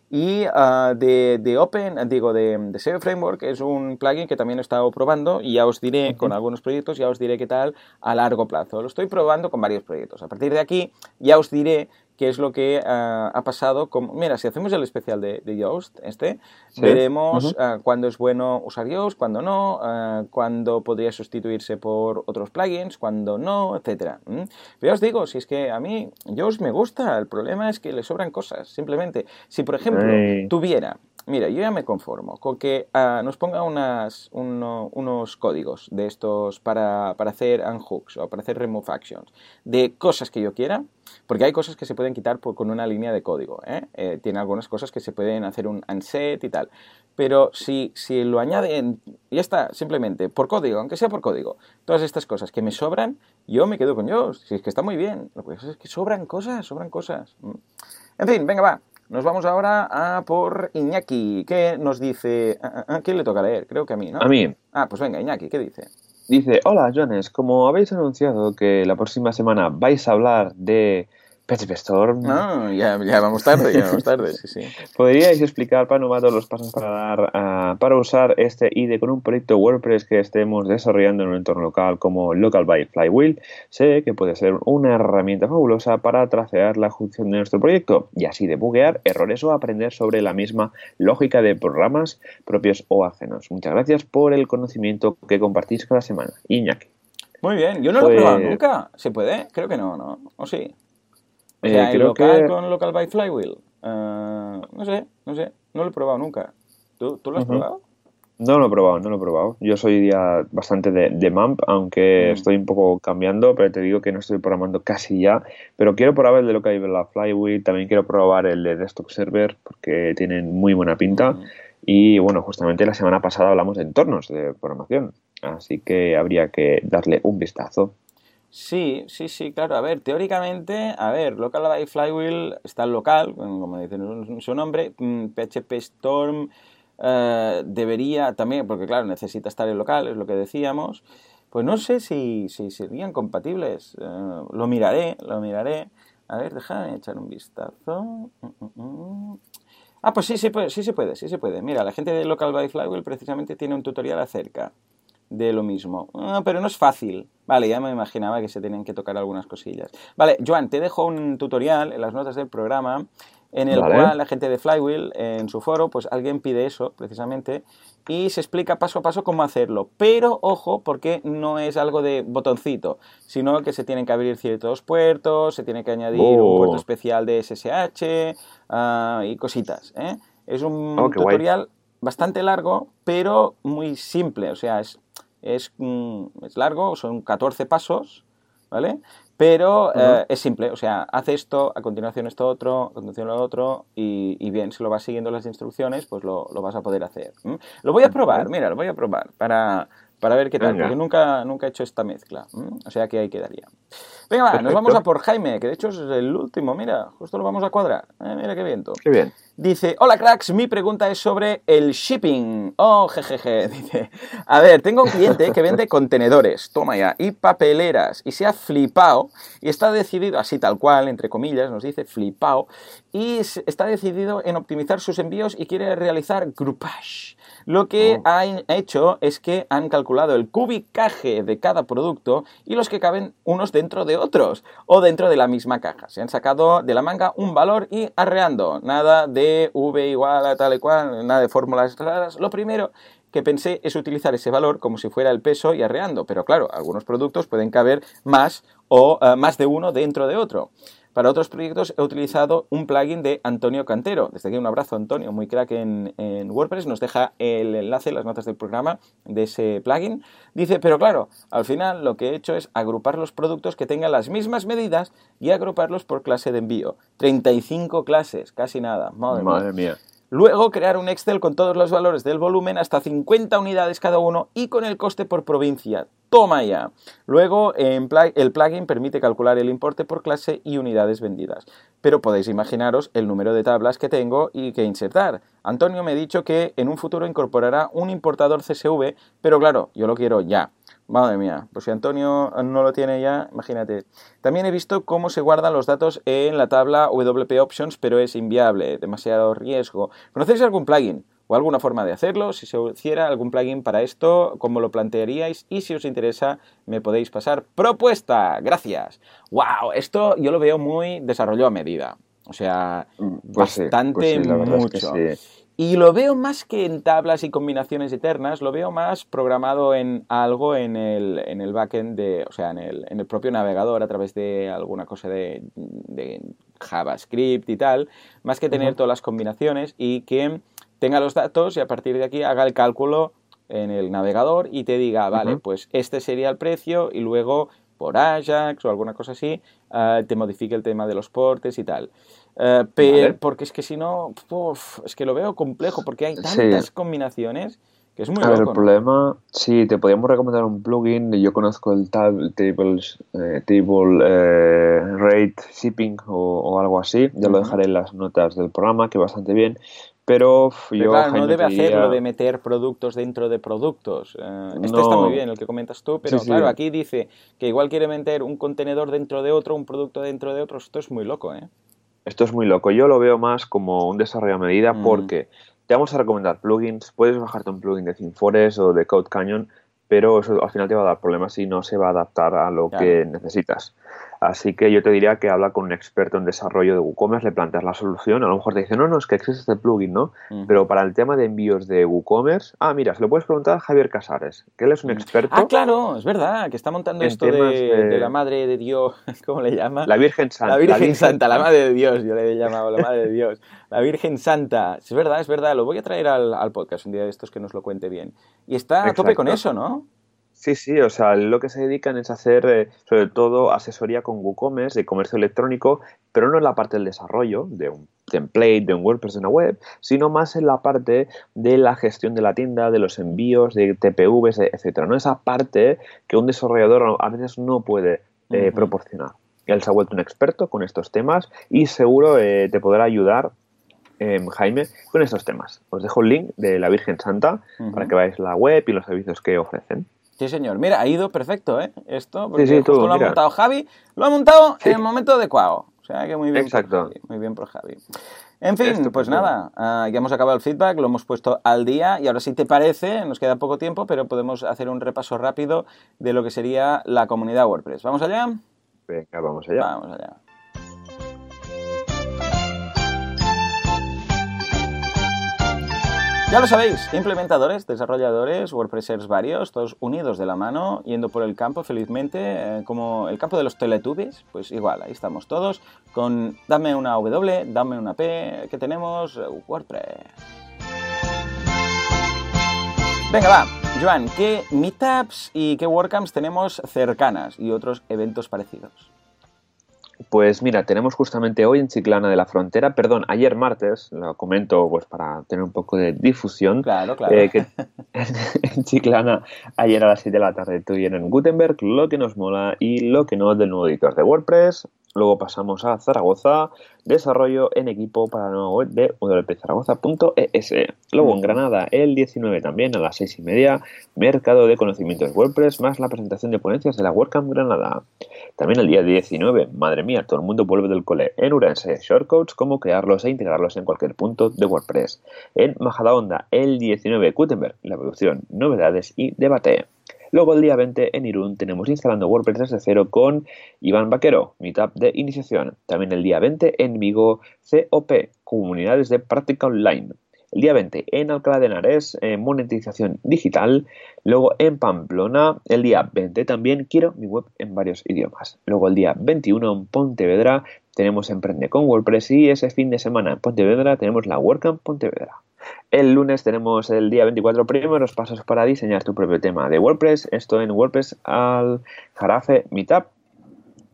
Speaker 1: y ah, de, de, Open, digo, de, de, SEO Framework es un plugin que también he estado probando y ya os diré con algunos proyectos, ya os diré qué tal a largo plazo. Lo estoy probando con varios proyectos. A partir de aquí ya os diré qué es lo que ah, ha pasado. Con... Mira, si hacemos el especial de, de Yoast, este, veremos ah, cuándo es bueno usar Yoast, cuándo no, uh, cuándo podría sustituirse por otros plugins, cuándo no, etcétera. Pero ya os digo, si es que a mí Yoast me gusta, el problema es que le sobran cosas, simplemente. Si, por ejemplo, tuviera Mira, yo ya me conformo con que nos ponga unas, unos códigos de estos para, para hacer unhooks o para hacer remove actions de cosas que yo quiera porque hay cosas que se pueden quitar con una línea de código. ¿eh? Eh, tiene algunas cosas que se pueden hacer un unset y tal. pero si, si lo añaden, ya está, simplemente, por código, aunque sea por código, todas estas cosas que me sobran, yo me quedo con yo, si es que está muy bien, lo que pasa es que sobran cosas, sobran cosas. En fin, venga, va, nos vamos ahora a por Iñaki, ¿Qué nos dice, ¿a quién le toca leer? Creo que a mí, ¿no?
Speaker 2: A mí.
Speaker 1: Ah, pues venga, Iñaki, ¿qué dice?
Speaker 2: Dice, hola Jones, como habéis anunciado que la próxima semana vais a hablar de PHP Storm.
Speaker 1: No, ya, vamos tarde, ya vamos tarde, sí, sí.
Speaker 2: ¿Podríais explicar para novatos los pasos para dar ah, para usar este IDE con un proyecto WordPress que estemos desarrollando en un entorno local como Local by Flywheel? Sé que puede ser una herramienta fabulosa para tracear la ejecución de nuestro proyecto y así debuguear errores o aprender sobre la misma lógica de programas propios o ajenos. Muchas gracias por el conocimiento que compartís cada semana. Iñaki.
Speaker 1: Muy bien, yo no lo he probado pues nunca. ¿Se puede? Creo que no, ¿no? ¿O sí? O sea, eh, local con Local by Flywheel. Uh, no sé, no sé. No lo he probado nunca. ¿Tú, tú lo has probado?
Speaker 2: No lo he probado, no lo he probado. Yo soy ya bastante de, de MAMP, aunque mm. estoy un poco cambiando, pero te digo que no estoy programando casi ya. Pero quiero probar el de Local by Flywheel, también quiero probar el de Desktop Server, porque tienen muy buena pinta. Mm. Y bueno, justamente la semana pasada hablamos de entornos de programación, así que habría que darle un vistazo.
Speaker 1: Sí, sí, sí, claro. A ver, teóricamente, a ver, Local by Flywheel está local, como dice su nombre, PHP mm, Storm eh, debería también, porque claro, necesita estar en local, es lo que decíamos. Pues no sé si, si serían compatibles. Eh, lo miraré, lo miraré. A ver, déjame echar un vistazo. Mm, mm, ah, pues sí, sí, sí se puede, sí se puede. Mira, la gente de Local by Flywheel precisamente tiene un tutorial acerca de lo mismo. Ah, pero no es fácil. Vale, ya me imaginaba que se tenían que tocar algunas cosillas. Vale, Joan, te dejo un tutorial en las notas del programa en el cual la gente de Flywheel, en su foro, pues alguien pide eso, precisamente, y se explica paso a paso cómo hacerlo. Pero, ojo, porque no es algo de botoncito, sino que se tienen que abrir ciertos puertos, se tiene que añadir un puerto oh. especial de SSH ah, y cositas. ¿eh? Es un oh, tutorial bastante largo, pero muy simple, o sea, es es, mm, es largo, son 14 pasos, ¿vale? Pero eh, es simple, o sea, hace esto, a continuación esto otro, a continuación lo otro, y, bien, si lo vas siguiendo las instrucciones, pues lo, vas a poder hacer. Lo voy a probar, mira, lo voy a probar para, para ver qué tal, porque nunca, nunca he hecho esta mezcla, o sea que ahí quedaría. Venga, va, nos vamos a por Jaime, que de hecho es el último, mira, justo lo vamos a cuadrar, eh, mira qué viento.
Speaker 2: Qué bien.
Speaker 1: Dice, hola cracks, mi pregunta es sobre el shipping. Oh, jejeje, dice, a ver, tengo un cliente que vende contenedores, toma ya, y papeleras, y se ha flipado, y está decidido, así tal cual, entre comillas, nos dice flipado, y está decidido en optimizar sus envíos y quiere realizar groupage. Lo que oh. han hecho es que han calculado el cubicaje de cada producto y los que caben unos dentro de otros o dentro de la misma caja. Se han sacado de la manga un valor y arreando. Nada de V igual a tal y cual, nada de fórmulas raras. Lo primero que pensé es utilizar ese valor como si fuera el peso y arreando, pero claro, algunos productos pueden caber más o eh, más de uno dentro de otro. Para otros proyectos he utilizado un plugin de Antonio Cantero. Desde aquí un abrazo, Antonio, muy crack en, WordPress. Nos deja el enlace, las notas del programa de ese plugin. Dice, pero claro, al final lo que he hecho es agrupar los productos que tengan las mismas medidas y agruparlos por clase de envío. 35 clases, casi nada.
Speaker 2: Madre, mía.
Speaker 1: Luego crear un Excel con todos los valores del volumen, hasta 50 unidades cada uno y con el coste por provincia. Toma ya. Luego el plugin permite calcular el importe por clase y unidades vendidas. Pero podéis imaginaros el número de tablas que tengo y que insertar. Antonio me ha dicho que en un futuro incorporará un importador CSV, pero claro, yo lo quiero ya. Madre mía, pues si Antonio no lo tiene ya, imagínate. También he visto cómo se guardan los datos en la tabla WP Options, pero es inviable, demasiado riesgo. ¿Conocéis algún plugin o alguna forma de hacerlo? Si se hiciera algún plugin para esto, ¿cómo lo plantearíais? Y si os interesa, me podéis pasar propuesta. Gracias. ¡Wow! Esto yo lo veo muy desarrollo a medida. O sea, mm, pues bastante pues mucho. Y lo veo más que en tablas y combinaciones eternas, lo veo más programado en algo en el, en el backend, de, o sea, en el, en el propio navegador a través de alguna cosa de, JavaScript y tal, más que tener todas las combinaciones y que tenga los datos y a partir de aquí haga el cálculo en el navegador y te diga, vale, pues este sería el precio y luego por Ajax o alguna cosa así, ah, te modifique el tema de los portes y tal. Eh, pero, Porque es que si no, es que lo veo complejo, porque hay tantas combinaciones que es muy
Speaker 2: A ver, el problema, sí, te podríamos recomendar un plugin, yo conozco el tab, Tables, eh, Table eh, Rate Shipping o, algo así, ya lo dejaré en las notas del programa, que bastante bien, pero, yo...
Speaker 1: Claro, no debe hacerlo de meter productos dentro de productos. este está muy bien, el que comentas tú, pero claro, aquí dice que igual quiere meter un contenedor dentro de otro, un producto dentro de otro, esto es muy loco, ¿eh?
Speaker 2: Esto es muy loco. Yo lo veo más como un desarrollo a medida mm. porque te vamos a recomendar plugins. Puedes bajarte un plugin de ThemeForest o de Code Canyon, pero eso al final te va a dar problemas si no se va a adaptar a lo que necesitas. Así que yo te diría que habla con un experto en desarrollo de WooCommerce, le planteas la solución, a lo mejor te dice, no, no, es que existe este plugin, ¿no? Pero para el tema de envíos de WooCommerce, ah, mira, se lo puedes preguntar a Javier Casares, que él es un experto.
Speaker 1: Ah, claro, es verdad, que está montando esto de, la Madre de Dios, ¿cómo le llama?
Speaker 2: La Virgen Santa.
Speaker 1: La Virgen, Santa, la Madre de Dios, yo le he llamado la Madre de Dios. La Virgen Santa, es verdad, es verdad, lo voy a traer al, podcast un día de estos que nos lo cuente bien. Y está a tope con eso, ¿no?
Speaker 2: Sí, sí, o sea, lo que se dedican es hacer eh, sobre todo asesoría con WooCommerce, de comercio electrónico, pero no en la parte del desarrollo de un template, de un WordPress de una web, sino más en la parte de la gestión de la tienda, de los envíos, de TPVs, etcétera. No esa parte que un desarrollador a veces no puede eh, proporcionar. Él se ha vuelto un experto con estos temas y seguro eh, te podrá ayudar em, Jaime, con estos temas. Os dejo el link de la Virgen Santa para que veáis la web y los servicios que ofrecen.
Speaker 1: Sí, señor. Mira, ha ido perfecto, ¿eh? Esto, porque sí, lo ha montado Javi, lo ha montado en el momento adecuado. O sea que muy bien.
Speaker 2: Exacto.
Speaker 1: muy bien por Javi. En fin, pues nada, ah, ya hemos acabado el feedback, lo hemos puesto al día y ahora si te parece, nos queda poco tiempo, pero podemos hacer un repaso rápido de lo que sería la comunidad WordPress. ¿Vamos allá?
Speaker 2: Venga, vamos allá.
Speaker 1: Vamos allá. Ya lo sabéis, implementadores, desarrolladores, WordPressers varios, todos unidos de la mano, yendo por el campo felizmente, eh, como el campo de los Teletubbies, pues igual, ahí estamos todos, con dame una W, dame una P, que tenemos WordPress. Venga, va, Joan, ¿qué meetups y qué WordCamps tenemos cercanas y otros eventos parecidos?
Speaker 2: Pues mira, tenemos justamente hoy en Chiclana de la Frontera, perdón, ayer martes, lo comento pues para tener un poco de difusión.
Speaker 1: Claro, claro.
Speaker 2: Eh, que en Chiclana, ayer a las 7 de la tarde tuvieron en Gutenberg lo que nos mola y lo que no del nuevo editor de WordPress. Luego pasamos a Zaragoza, desarrollo en equipo para la nueva web de wpzaragoza.es. Luego en Granada, el 19 también a las 6 y media, mercado de conocimientos WordPress más la presentación de ponencias de la WordCamp Granada. También el día 19, madre mía, todo el mundo vuelve del cole en Urense, shortcodes, cómo crearlos e integrarlos en cualquier punto de WordPress. En Majadahonda, el 19, Gutenberg, la producción, novedades y debate. Luego el día 20 en Irún tenemos instalando WordPress desde cero con Iván Vaquero, Meetup de iniciación. También el día 20 en Vigo COP, Comunidades de Práctica Online. El día 20 en Alcalá de Henares, eh, monetización digital. Luego en Pamplona, el día 20 también quiero mi web en varios idiomas. Luego el día 21 en Pontevedra tenemos Emprende con WordPress y ese fin de semana en Pontevedra tenemos la WordCamp Pontevedra. El lunes tenemos el día 24 primeros pasos para diseñar tu propio tema de WordPress. Esto en WordPress al Jarafe Meetup.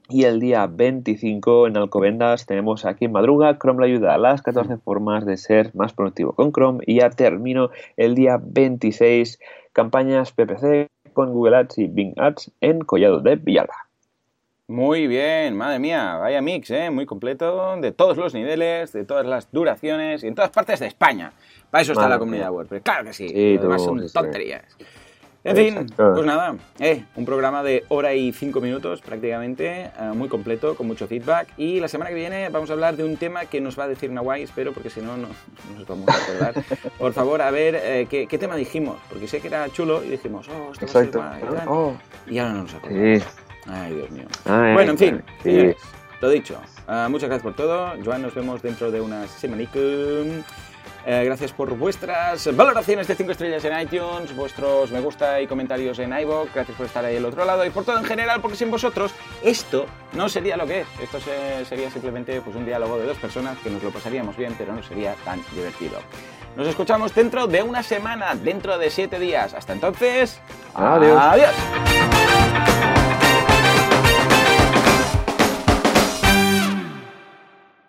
Speaker 2: Y el día 25 en Alcobendas tenemos aquí en Madruga Chrome la ayuda, las 14 formas de ser más productivo con Chrome. Y ya termino el día 26 campañas PPC con Google Ads y Bing Ads en Collado de Villalba.
Speaker 1: Muy bien, madre mía, vaya mix, ¿eh? muy completo, de todos los niveles, de todas las duraciones y en todas partes de España. Para eso está la comunidad WordPress, claro que sí, sí además son tonterías. En fin, pues nada, eh, un programa de hora y cinco minutos prácticamente, eh, muy completo, con mucho feedback. Y la semana que viene vamos a hablar de un tema que nos va a decir Nawai, espero, porque si no, no, nos vamos a acordar. Por favor, a ver eh, ¿qué, tema dijimos, porque sé que era chulo y dijimos, oh, esto va a ser mal, y, oh. y ahora no nos acordamos. Ay, Dios mío. bueno, en fin, lo dicho. Ah, muchas gracias por todo. Joan, nos vemos dentro de una semanica. Eh, gracias por vuestras valoraciones de 5 estrellas en iTunes, vuestros me gusta y comentarios en iVoox. Gracias por estar ahí al otro lado y por todo en general, porque sin vosotros esto no sería lo que es. Esto sería simplemente pues, un diálogo de dos personas que nos lo pasaríamos bien, pero no sería tan divertido. Nos escuchamos dentro de una semana, dentro de siete días. Hasta entonces,
Speaker 2: adiós.
Speaker 1: adiós.